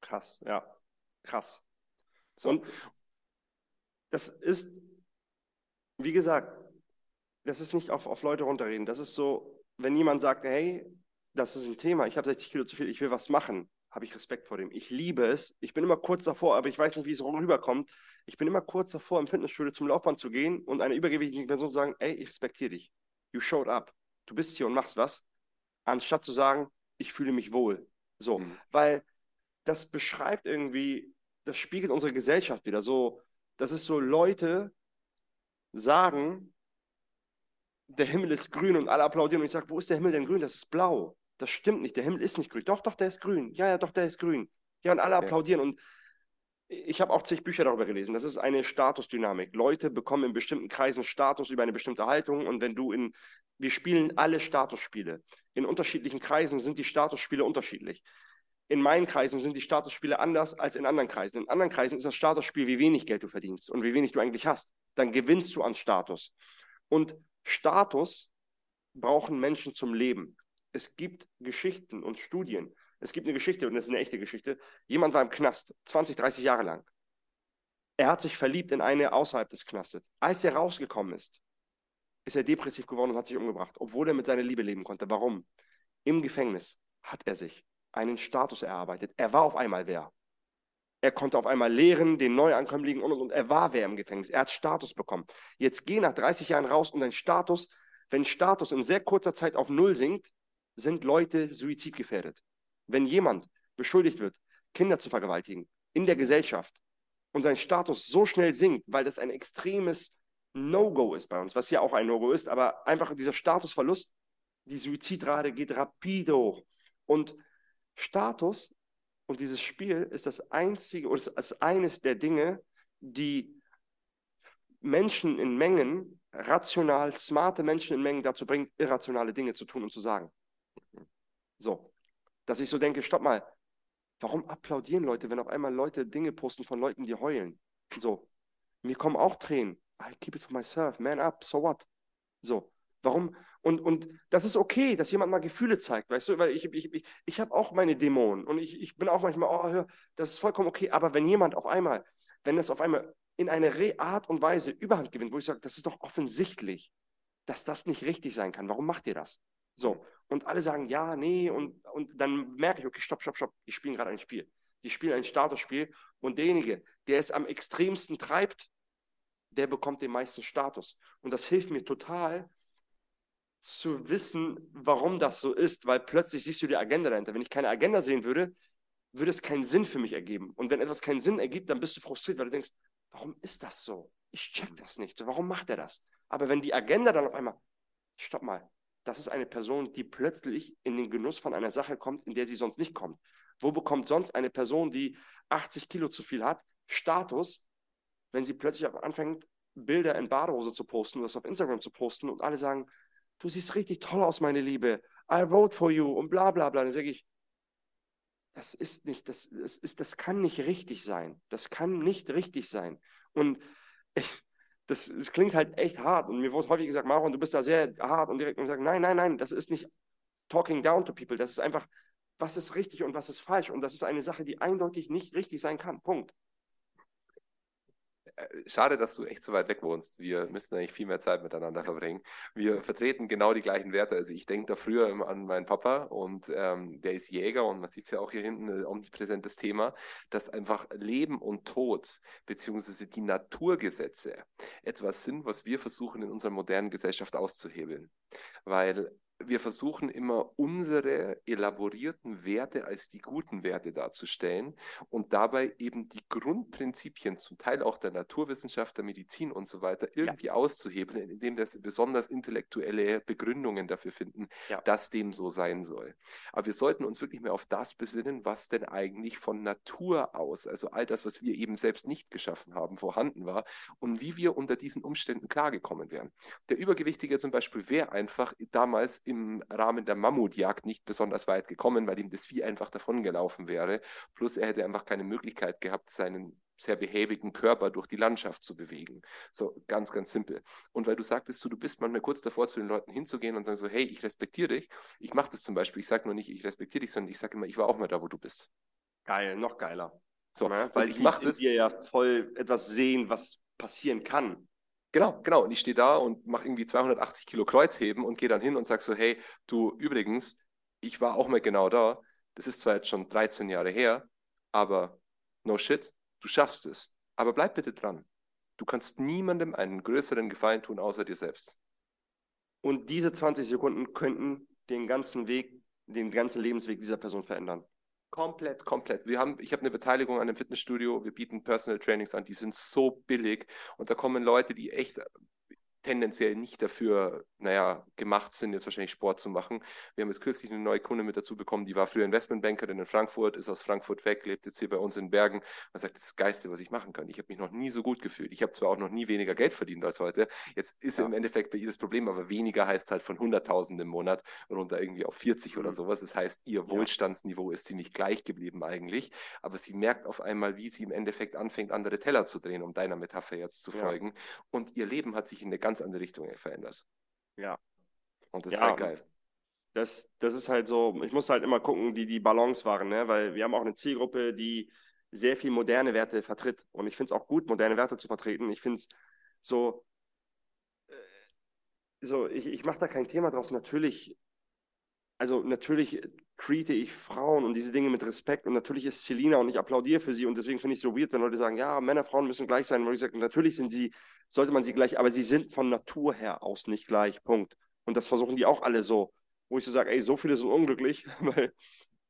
S3: Krass, ja, krass. So. Und das ist, wie gesagt, das ist nicht auf, auf Leute runterreden. Das ist so, wenn jemand sagt, hey, das ist ein Thema, ich habe 60 Kilo zu viel, ich will was machen, habe ich Respekt vor dem. Ich liebe es. Ich bin immer kurz davor, aber ich weiß nicht, wie es rüberkommt. Ich bin immer kurz davor, im Fitnessstudio zum Laufband zu gehen und einer übergewichtigen Person zu sagen, ey, ich respektiere dich. You showed up. Du bist hier und machst was. Anstatt zu sagen, ich fühle mich wohl. So, mhm. weil das beschreibt irgendwie, das spiegelt unsere Gesellschaft wieder. So, das ist so, Leute sagen, der Himmel ist grün und alle applaudieren und ich sage, wo ist der Himmel denn grün? Das ist blau. Das stimmt nicht, der Himmel ist nicht grün. Doch, doch, der ist grün. Ja, ja, doch, der ist grün. Ja, und alle applaudieren und ich habe auch zig Bücher darüber gelesen. Das ist eine Statusdynamik. Leute bekommen in bestimmten Kreisen Status über eine bestimmte Haltung und wenn du in, wir spielen alle Statusspiele. In unterschiedlichen Kreisen sind die Statusspiele unterschiedlich. In meinen Kreisen sind die Statusspiele anders als in anderen Kreisen. In anderen Kreisen ist das Statusspiel, wie wenig Geld du verdienst und wie wenig du eigentlich hast. Dann gewinnst du an Status. Und Status brauchen Menschen zum Leben. Es gibt Geschichten und Studien. Es gibt eine Geschichte, und das ist eine echte Geschichte. Jemand war im Knast, 20, 30 Jahre lang. Er hat sich verliebt in eine außerhalb des Knastes. Als er rausgekommen ist, ist er depressiv geworden und hat sich umgebracht, obwohl er mit seiner Liebe leben konnte. Warum? Im Gefängnis hat er sich einen Status erarbeitet. Er war auf einmal wer. Er konnte auf einmal lehren, den Neuankömmlingen und, und, und. Er war wer im Gefängnis. Er hat Status bekommen. Jetzt geh nach 30 Jahren raus und dein Status, wenn Status in sehr kurzer Zeit auf Null sinkt, sind Leute suizidgefährdet. Wenn jemand beschuldigt wird, Kinder zu vergewaltigen in der Gesellschaft und sein Status so schnell sinkt, weil das ein extremes No-Go ist bei uns, was ja auch ein No-Go ist, aber einfach dieser Statusverlust, die Suizidrate geht rapide hoch. Und Status und dieses Spiel ist das einzige oder ist eines der Dinge, die Menschen in Mengen, rational, smarte Menschen in Mengen dazu bringt, irrationale Dinge zu tun und zu sagen. So, dass ich so denke, stopp mal, warum applaudieren Leute, wenn auf einmal Leute Dinge posten von Leuten, die heulen? So, mir kommen auch Tränen. I keep it for myself, man up, so what? So, warum? Und, und das ist okay, dass jemand mal Gefühle zeigt, weißt du, weil ich, ich, ich, ich habe auch meine Dämonen und ich, ich bin auch manchmal, oh, das ist vollkommen okay, aber wenn jemand auf einmal, wenn das auf einmal in eine Re Art und Weise Überhand gewinnt, wo ich sage, das ist doch offensichtlich, dass das nicht richtig sein kann, warum macht ihr das? So, und alle sagen, ja, nee, und, und dann merke ich, okay, stopp, stopp, stopp, die spielen gerade ein Spiel. Die spielen ein Statusspiel und derjenige, der es am extremsten treibt, der bekommt den meisten Status. Und das hilft mir total, zu wissen, warum das so ist, weil plötzlich siehst du die Agenda dahinter. Wenn ich keine Agenda sehen würde, würde es keinen Sinn für mich ergeben. Und wenn etwas keinen Sinn ergibt, dann bist du frustriert, weil du denkst, warum ist das so? Ich check das nicht. So, warum macht er das? Aber wenn die Agenda dann auf einmal, stopp mal, das ist eine Person, die plötzlich in den Genuss von einer Sache kommt, in der sie sonst nicht kommt. Wo bekommt sonst eine Person, die 80 Kilo zu viel hat, Status, wenn sie plötzlich anfängt, Bilder in Badehose zu posten oder das auf Instagram zu posten und alle sagen, du siehst richtig toll aus, meine Liebe. I vote for you und bla bla bla. Dann sage ich, das ist nicht, das, das, ist, das kann nicht richtig sein. Das kann nicht richtig sein. Und ich, das, das klingt halt echt hart. Und mir wurde häufig gesagt, Maron, du bist da sehr hart und direkt und sagen, nein, nein, nein, das ist nicht talking down to people. Das ist einfach, was ist richtig und was ist falsch. Und das ist eine Sache, die eindeutig nicht richtig sein kann. Punkt.
S1: Äh, schade, dass du echt so weit weg wohnst. Wir müssen eigentlich viel mehr Zeit miteinander verbringen. Wir vertreten genau die gleichen Werte. Also ich denke da früher an meinen Papa und ähm, der ist Jäger und man sieht es ja auch hier hinten, ein omnipräsentes Thema, dass einfach Leben und Tod beziehungsweise die Naturgesetze etwas sind, was wir versuchen in unserer modernen Gesellschaft auszuhebeln. Weil wir versuchen immer unsere elaborierten Werte als die guten Werte darzustellen und dabei eben die Grundprinzipien, zum Teil auch der Naturwissenschaft, der Medizin und so weiter, irgendwie ja. auszuhebeln, indem wir besonders intellektuelle Begründungen dafür finden, ja. dass dem so sein soll. Aber wir sollten uns wirklich mehr auf das besinnen, was denn eigentlich von Natur aus, also all das, was wir eben selbst nicht geschaffen haben, vorhanden war und wie wir unter diesen Umständen klargekommen wären. Der Übergewichtige zum Beispiel wäre einfach damals im Rahmen der Mammutjagd nicht besonders weit gekommen, weil ihm das Vieh einfach davongelaufen wäre. Plus er hätte einfach keine Möglichkeit gehabt, seinen sehr behäbigen Körper durch die Landschaft zu bewegen. So ganz, ganz simpel. Und weil du sagtest, so, du bist manchmal kurz davor, zu den Leuten hinzugehen und sagen so, hey, ich respektiere dich. Ich mache das zum Beispiel. Ich sage nur nicht, ich respektiere dich, sondern ich sage immer, ich war auch mal da, wo du bist.
S3: Geil, noch geiler.
S1: So,
S3: ja, weil ich mache das. Wir ja voll etwas sehen, was passieren kann.
S1: Genau, genau. Und ich stehe da und mache irgendwie 280 Kilo Kreuzheben und gehe dann hin und sage so, hey, du übrigens, ich war auch mal genau da. Das ist zwar jetzt schon 13 Jahre her, aber no shit, du schaffst es. Aber bleib bitte dran. Du kannst niemandem einen größeren Gefallen tun, außer dir selbst.
S3: Und diese 20 Sekunden könnten den ganzen Weg, den ganzen Lebensweg dieser Person verändern.
S1: Komplett, komplett. Wir haben, ich habe eine Beteiligung an einem Fitnessstudio, wir bieten Personal Trainings an, die sind so billig. Und da kommen Leute, die echt tendenziell nicht dafür, naja, gemacht sind, jetzt wahrscheinlich Sport zu machen. Wir haben jetzt kürzlich eine neue Kunde mit dazu bekommen, die war früher Investmentbankerin in Frankfurt, ist aus Frankfurt weg, lebt jetzt hier bei uns in Bergen. Man sagt, das ist das Geiste, was ich machen kann. Ich habe mich noch nie so gut gefühlt. Ich habe zwar auch noch nie weniger Geld verdient als heute. Jetzt ist ja. im Endeffekt bei ihr das Problem, aber weniger heißt halt von 100.000 im Monat runter irgendwie auf 40 mhm. oder sowas. Das heißt, ihr Wohlstandsniveau ist ziemlich gleich geblieben eigentlich, aber sie merkt auf einmal, wie sie im Endeffekt anfängt, andere Teller zu drehen, um deiner Metapher jetzt zu folgen. Ja. Und ihr Leben hat sich in eine ganz andere Richtung verändert.
S3: Ja.
S1: Und das ja, ist halt geil.
S3: Das, das ist halt so, ich muss halt immer gucken, die die Balance waren, ne? weil wir haben auch eine Zielgruppe, die sehr viel moderne Werte vertritt. Und ich finde es auch gut, moderne Werte zu vertreten. Ich finde es so, äh, so, ich, ich mache da kein Thema draus. Natürlich, also natürlich treate ich Frauen und diese Dinge mit Respekt und natürlich ist Selina und ich applaudiere für sie und deswegen finde ich es so weird, wenn Leute sagen, ja, Männer, Frauen müssen gleich sein, weil ich sage, natürlich sind sie, sollte man sie gleich, aber sie sind von Natur her aus nicht gleich, Punkt. Und das versuchen die auch alle so, wo ich so sage, ey, so viele sind unglücklich, weil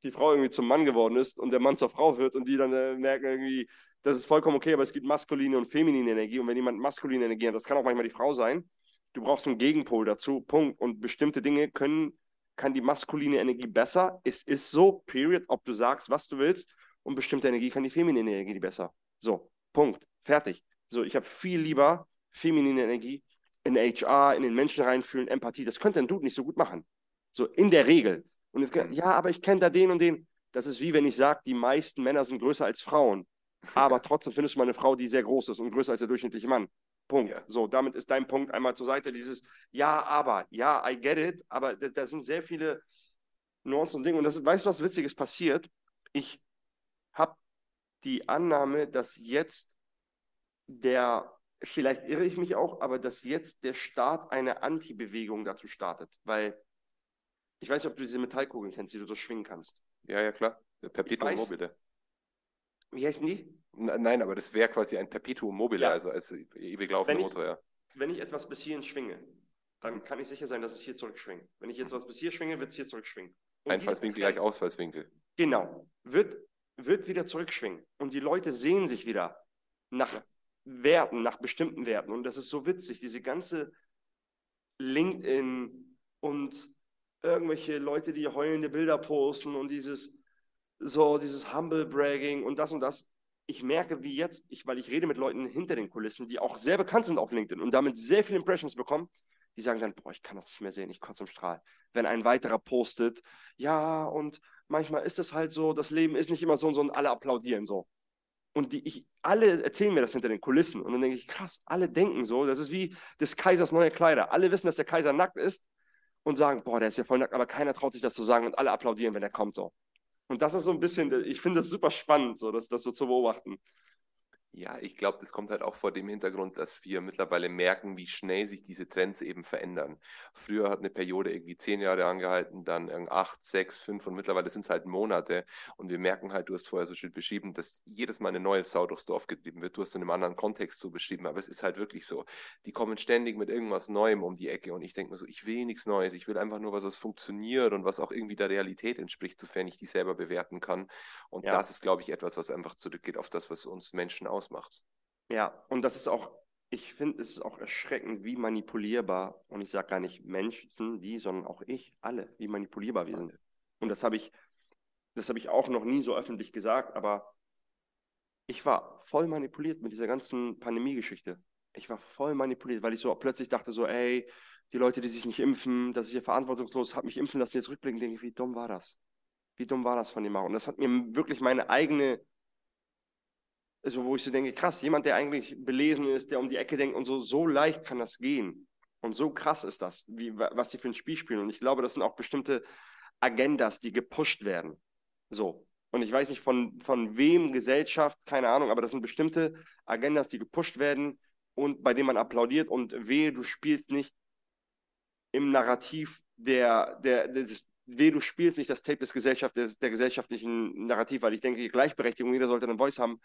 S3: die Frau irgendwie zum Mann geworden ist und der Mann zur Frau wird und die dann äh, merken irgendwie, das ist vollkommen okay, aber es gibt maskuline und feminine Energie und wenn jemand maskuline Energie hat, das kann auch manchmal die Frau sein, du brauchst einen Gegenpol dazu, Punkt. Und bestimmte Dinge können, kann die maskuline Energie besser, es ist so, period, ob du sagst, was du willst und bestimmte Energie kann die feminine Energie besser. So, Punkt, fertig. So, ich habe viel lieber feminine Energie in HR, in den Menschen reinfühlen, Empathie, das könnte ein Dude nicht so gut machen. So, in der Regel. Und jetzt, ja, aber ich kenne da den und den. Das ist wie wenn ich sage, die meisten Männer sind größer als Frauen. Aber trotzdem findest du mal eine Frau, die sehr groß ist und größer als der durchschnittliche Mann. Punkt. Ja. So, damit ist dein Punkt einmal zur Seite. Dieses Ja, aber, ja, I get it, aber da, da sind sehr viele Nuancen und Dinge. Und das, weißt du, was Witziges passiert? Ich habe die Annahme, dass jetzt der, vielleicht irre ich mich auch, aber dass jetzt der Staat eine Anti-Bewegung dazu startet. Weil ich weiß nicht, ob du diese Metallkugeln kennst, die du so schwingen kannst.
S1: Ja, ja, klar. Perpetuum mobile.
S3: Wie heißen die?
S1: Nein, aber das wäre quasi ein Perpetuum mobile, ja. also als ewig laufender Motor, ja.
S3: Wenn ich etwas bis hierhin schwinge, dann kann ich sicher sein, dass es hier zurückschwingt. Wenn ich jetzt was bis hier schwinge, wird es hier zurückschwingen.
S1: Und Einfallswinkel gleich Ausfallswinkel.
S3: Genau. Wird, wird wieder zurückschwingen. Und die Leute sehen sich wieder nach Werten, nach bestimmten Werten. Und das ist so witzig, diese ganze LinkedIn und irgendwelche Leute, die heulende Bilder posten und dieses so, dieses Humble Bragging und das und das. Ich merke, wie jetzt, ich, weil ich rede mit Leuten hinter den Kulissen, die auch sehr bekannt sind auf LinkedIn und damit sehr viele Impressions bekommen, die sagen dann, boah, ich kann das nicht mehr sehen, ich kotze im Strahl. Wenn ein weiterer postet, ja, und manchmal ist es halt so, das Leben ist nicht immer so und so und alle applaudieren so. Und die, ich, alle erzählen mir das hinter den Kulissen. Und dann denke ich, krass, alle denken so. Das ist wie des Kaisers neue Kleider. Alle wissen, dass der Kaiser nackt ist und sagen, boah, der ist ja voll nackt, aber keiner traut sich das zu sagen und alle applaudieren, wenn er kommt so. Und das ist so ein bisschen, ich finde das super spannend, so, das, das so zu beobachten.
S1: Ja, ich glaube, das kommt halt auch vor dem Hintergrund, dass wir mittlerweile merken, wie schnell sich diese Trends eben verändern. Früher hat eine Periode irgendwie zehn Jahre angehalten, dann acht, sechs, fünf und mittlerweile sind es halt Monate. Und wir merken halt, du hast vorher so schön beschrieben, dass jedes Mal eine neue Sau durchs Dorf getrieben wird. Du hast in einem anderen Kontext so beschrieben, aber es ist halt wirklich so. Die kommen ständig mit irgendwas Neuem um die Ecke und ich denke mir so, ich will nichts Neues. Ich will einfach nur was, was funktioniert und was auch irgendwie der Realität entspricht, sofern ich die selber bewerten kann. Und ja. das ist, glaube ich, etwas, was einfach zurückgeht auf das, was uns Menschen ausmacht ausmacht.
S3: Ja, und das ist auch, ich finde, es ist auch erschreckend, wie manipulierbar, und ich sage gar nicht Menschen, die, sondern auch ich, alle, wie manipulierbar wir sind. Und das habe ich, das habe ich auch noch nie so öffentlich gesagt, aber ich war voll manipuliert mit dieser ganzen Pandemie-Geschichte. Ich war voll manipuliert, weil ich so plötzlich dachte so, ey, die Leute, die sich nicht impfen, das ist ja verantwortungslos, hat mich impfen lassen, jetzt rückblicken, denke ich, wie dumm war das? Wie dumm war das von dem auch? Und das hat mir wirklich meine eigene also wo ich so denke, krass, jemand, der eigentlich belesen ist, der um die Ecke denkt und so, so leicht kann das gehen. Und so krass ist das, wie, was sie für ein Spiel spielen. Und ich glaube, das sind auch bestimmte Agendas, die gepusht werden. So. Und ich weiß nicht von, von wem, Gesellschaft, keine Ahnung, aber das sind bestimmte Agendas, die gepusht werden und bei denen man applaudiert und wehe, du spielst nicht im Narrativ der, der, des, wehe, du spielst nicht das Tape des Gesellschaft, des, der gesellschaftlichen Narrativ, weil ich denke, Gleichberechtigung, jeder sollte eine Voice haben,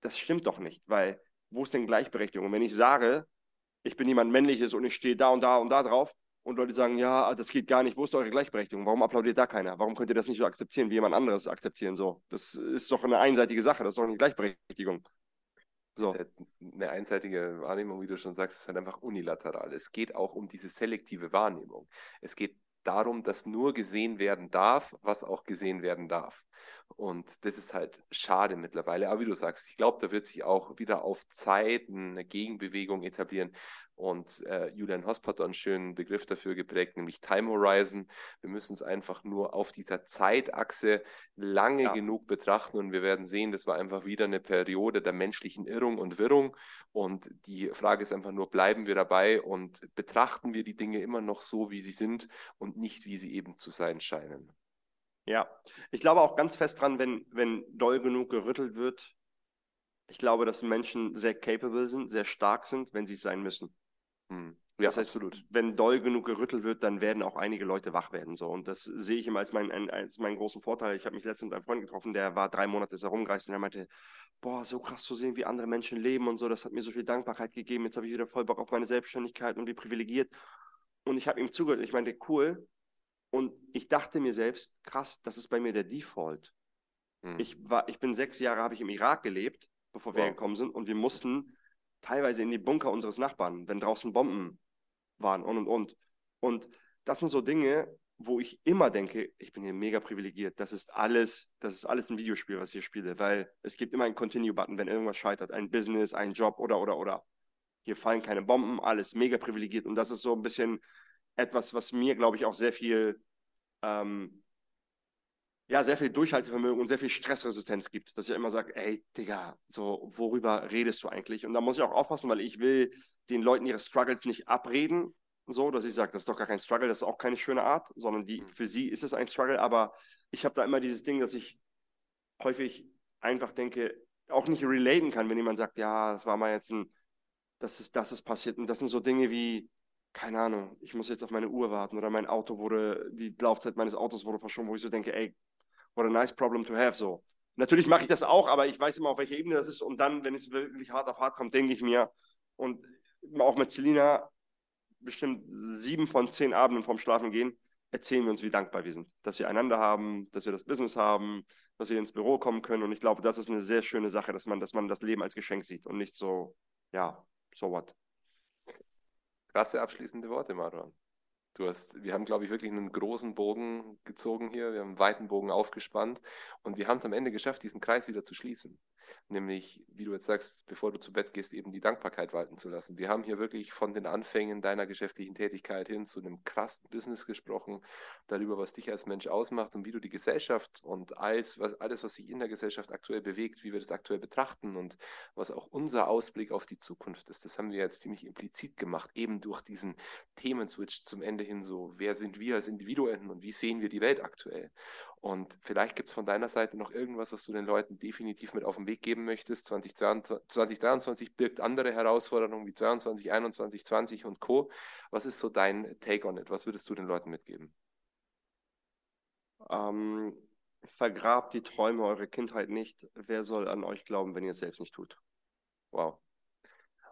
S3: das stimmt doch nicht, weil wo ist denn Gleichberechtigung? Und wenn ich sage, ich bin jemand Männliches und ich stehe da und da und da drauf und Leute sagen, ja, das geht gar nicht, wo ist eure Gleichberechtigung? Warum applaudiert da keiner? Warum könnt ihr das nicht so akzeptieren, wie jemand anderes akzeptieren? So, das ist doch eine einseitige Sache, das ist doch eine Gleichberechtigung.
S1: So. Eine einseitige Wahrnehmung, wie du schon sagst, ist halt einfach unilateral. Es geht auch um diese selektive Wahrnehmung. Es geht darum, dass nur gesehen werden darf, was auch gesehen werden darf. Und das ist halt schade mittlerweile. Aber wie du sagst, ich glaube, da wird sich auch wieder auf Zeit eine Gegenbewegung etablieren. Und äh, Julian Hosp hat einen schönen Begriff dafür geprägt, nämlich Time Horizon. Wir müssen es einfach nur auf dieser Zeitachse lange ja. genug betrachten und wir werden sehen, das war einfach wieder eine Periode der menschlichen Irrung und Wirrung. Und die Frage ist einfach nur, bleiben wir dabei und betrachten wir die Dinge immer noch so, wie sie sind und nicht, wie sie eben zu sein scheinen.
S3: Ja, ich glaube auch ganz fest dran, wenn, wenn doll genug gerüttelt wird. Ich glaube, dass Menschen sehr capable sind, sehr stark sind, wenn sie es sein müssen. Hm. Ja, das heißt, absolut. Wenn doll genug gerüttelt wird, dann werden auch einige Leute wach werden. So. Und das sehe ich immer als, mein, als meinen großen Vorteil. Ich habe mich letztens mit einem Freund getroffen, der war drei Monate herumgereist und er meinte, boah, so krass zu sehen, wie andere Menschen leben und so, das hat mir so viel Dankbarkeit gegeben. Jetzt habe ich wieder voll Bock auf meine Selbstständigkeit und wie privilegiert. Und ich habe ihm zugehört. Ich meinte, cool. Und ich dachte mir selbst, krass, das ist bei mir der Default. Hm. Ich, war, ich bin sechs Jahre, habe ich im Irak gelebt, bevor wow. wir gekommen sind. Und wir mussten teilweise in die Bunker unseres Nachbarn, wenn draußen Bomben waren und und und. Und das sind so Dinge, wo ich immer denke, ich bin hier mega privilegiert. Das ist alles, das ist alles ein Videospiel, was ich hier spiele, weil es gibt immer einen Continue-Button, wenn irgendwas scheitert, ein Business, ein Job oder oder oder. Hier fallen keine Bomben, alles mega privilegiert. Und das ist so ein bisschen etwas, was mir, glaube ich, auch sehr viel, ähm, ja, sehr viel Durchhaltevermögen und sehr viel Stressresistenz gibt. Dass ich immer sage, ey, Digga, so, worüber redest du eigentlich? Und da muss ich auch aufpassen, weil ich will den Leuten ihre Struggles nicht abreden, so, dass ich sage, das ist doch gar kein Struggle, das ist auch keine schöne Art, sondern die, mhm. für sie ist es ein Struggle, aber ich habe da immer dieses Ding, dass ich häufig einfach denke, auch nicht relaten kann, wenn jemand sagt, ja, das war mal jetzt ein, das ist, das ist passiert. Und das sind so Dinge wie, keine Ahnung, ich muss jetzt auf meine Uhr warten oder mein Auto wurde, die Laufzeit meines Autos wurde verschoben, wo ich so denke, ey, what a nice problem to have, so. Natürlich mache ich das auch, aber ich weiß immer, auf welcher Ebene das ist. Und dann, wenn es wirklich hart auf hart kommt, denke ich mir, und auch mit Selina, bestimmt sieben von zehn Abenden vorm Schlafen gehen, erzählen wir uns, wie dankbar wir sind, dass wir einander haben, dass wir das Business haben, dass wir ins Büro kommen können. Und ich glaube, das ist eine sehr schöne Sache, dass man, dass man das Leben als Geschenk sieht und nicht so, ja, so what.
S1: Krasse abschließende Worte, Marwan. Du hast, wir haben, glaube ich, wirklich einen großen Bogen gezogen hier. Wir haben einen weiten Bogen aufgespannt und wir haben es am Ende geschafft, diesen Kreis wieder zu schließen nämlich, wie du jetzt sagst, bevor du zu Bett gehst, eben die Dankbarkeit walten zu lassen. Wir haben hier wirklich von den Anfängen deiner geschäftlichen Tätigkeit hin zu einem krassen Business gesprochen, darüber, was dich als Mensch ausmacht und wie du die Gesellschaft und alles, was, alles, was sich in der Gesellschaft aktuell bewegt, wie wir das aktuell betrachten und was auch unser Ausblick auf die Zukunft ist. Das haben wir jetzt ziemlich implizit gemacht, eben durch diesen Themenswitch zum Ende hin so, wer sind wir als Individuen und wie sehen wir die Welt aktuell? Und vielleicht gibt es von deiner Seite noch irgendwas, was du den Leuten definitiv mit auf den Weg geben möchtest. 2023, 2023 birgt andere Herausforderungen wie 22, 21, 20 und Co. Was ist so dein Take on it? Was würdest du den Leuten mitgeben?
S3: Ähm, vergrabt die Träume eurer Kindheit nicht. Wer soll an euch glauben, wenn ihr es selbst nicht tut?
S1: Wow.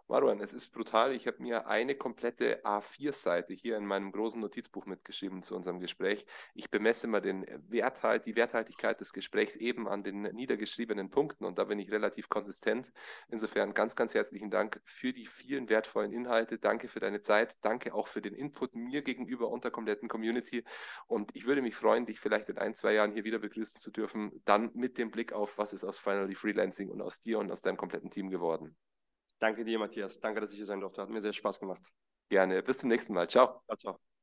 S1: Marwan, es ist brutal. Ich habe mir eine komplette A4-Seite hier in meinem großen Notizbuch mitgeschrieben zu unserem Gespräch. Ich bemesse mal den Werthalt, die Werthaltigkeit des Gesprächs eben an den niedergeschriebenen Punkten und da bin ich relativ konsistent. Insofern ganz, ganz herzlichen Dank für die vielen wertvollen Inhalte. Danke für deine Zeit. Danke auch für den Input mir gegenüber und der kompletten Community. Und ich würde mich freuen, dich vielleicht in ein, zwei Jahren hier wieder begrüßen zu dürfen. Dann mit dem Blick auf, was ist aus Finally Freelancing und aus dir und aus deinem kompletten Team geworden.
S3: Danke dir, Matthias. Danke, dass ich hier sein durfte. Hat mir sehr Spaß gemacht.
S1: Gerne. Bis zum nächsten Mal. Ciao. Ciao, ciao.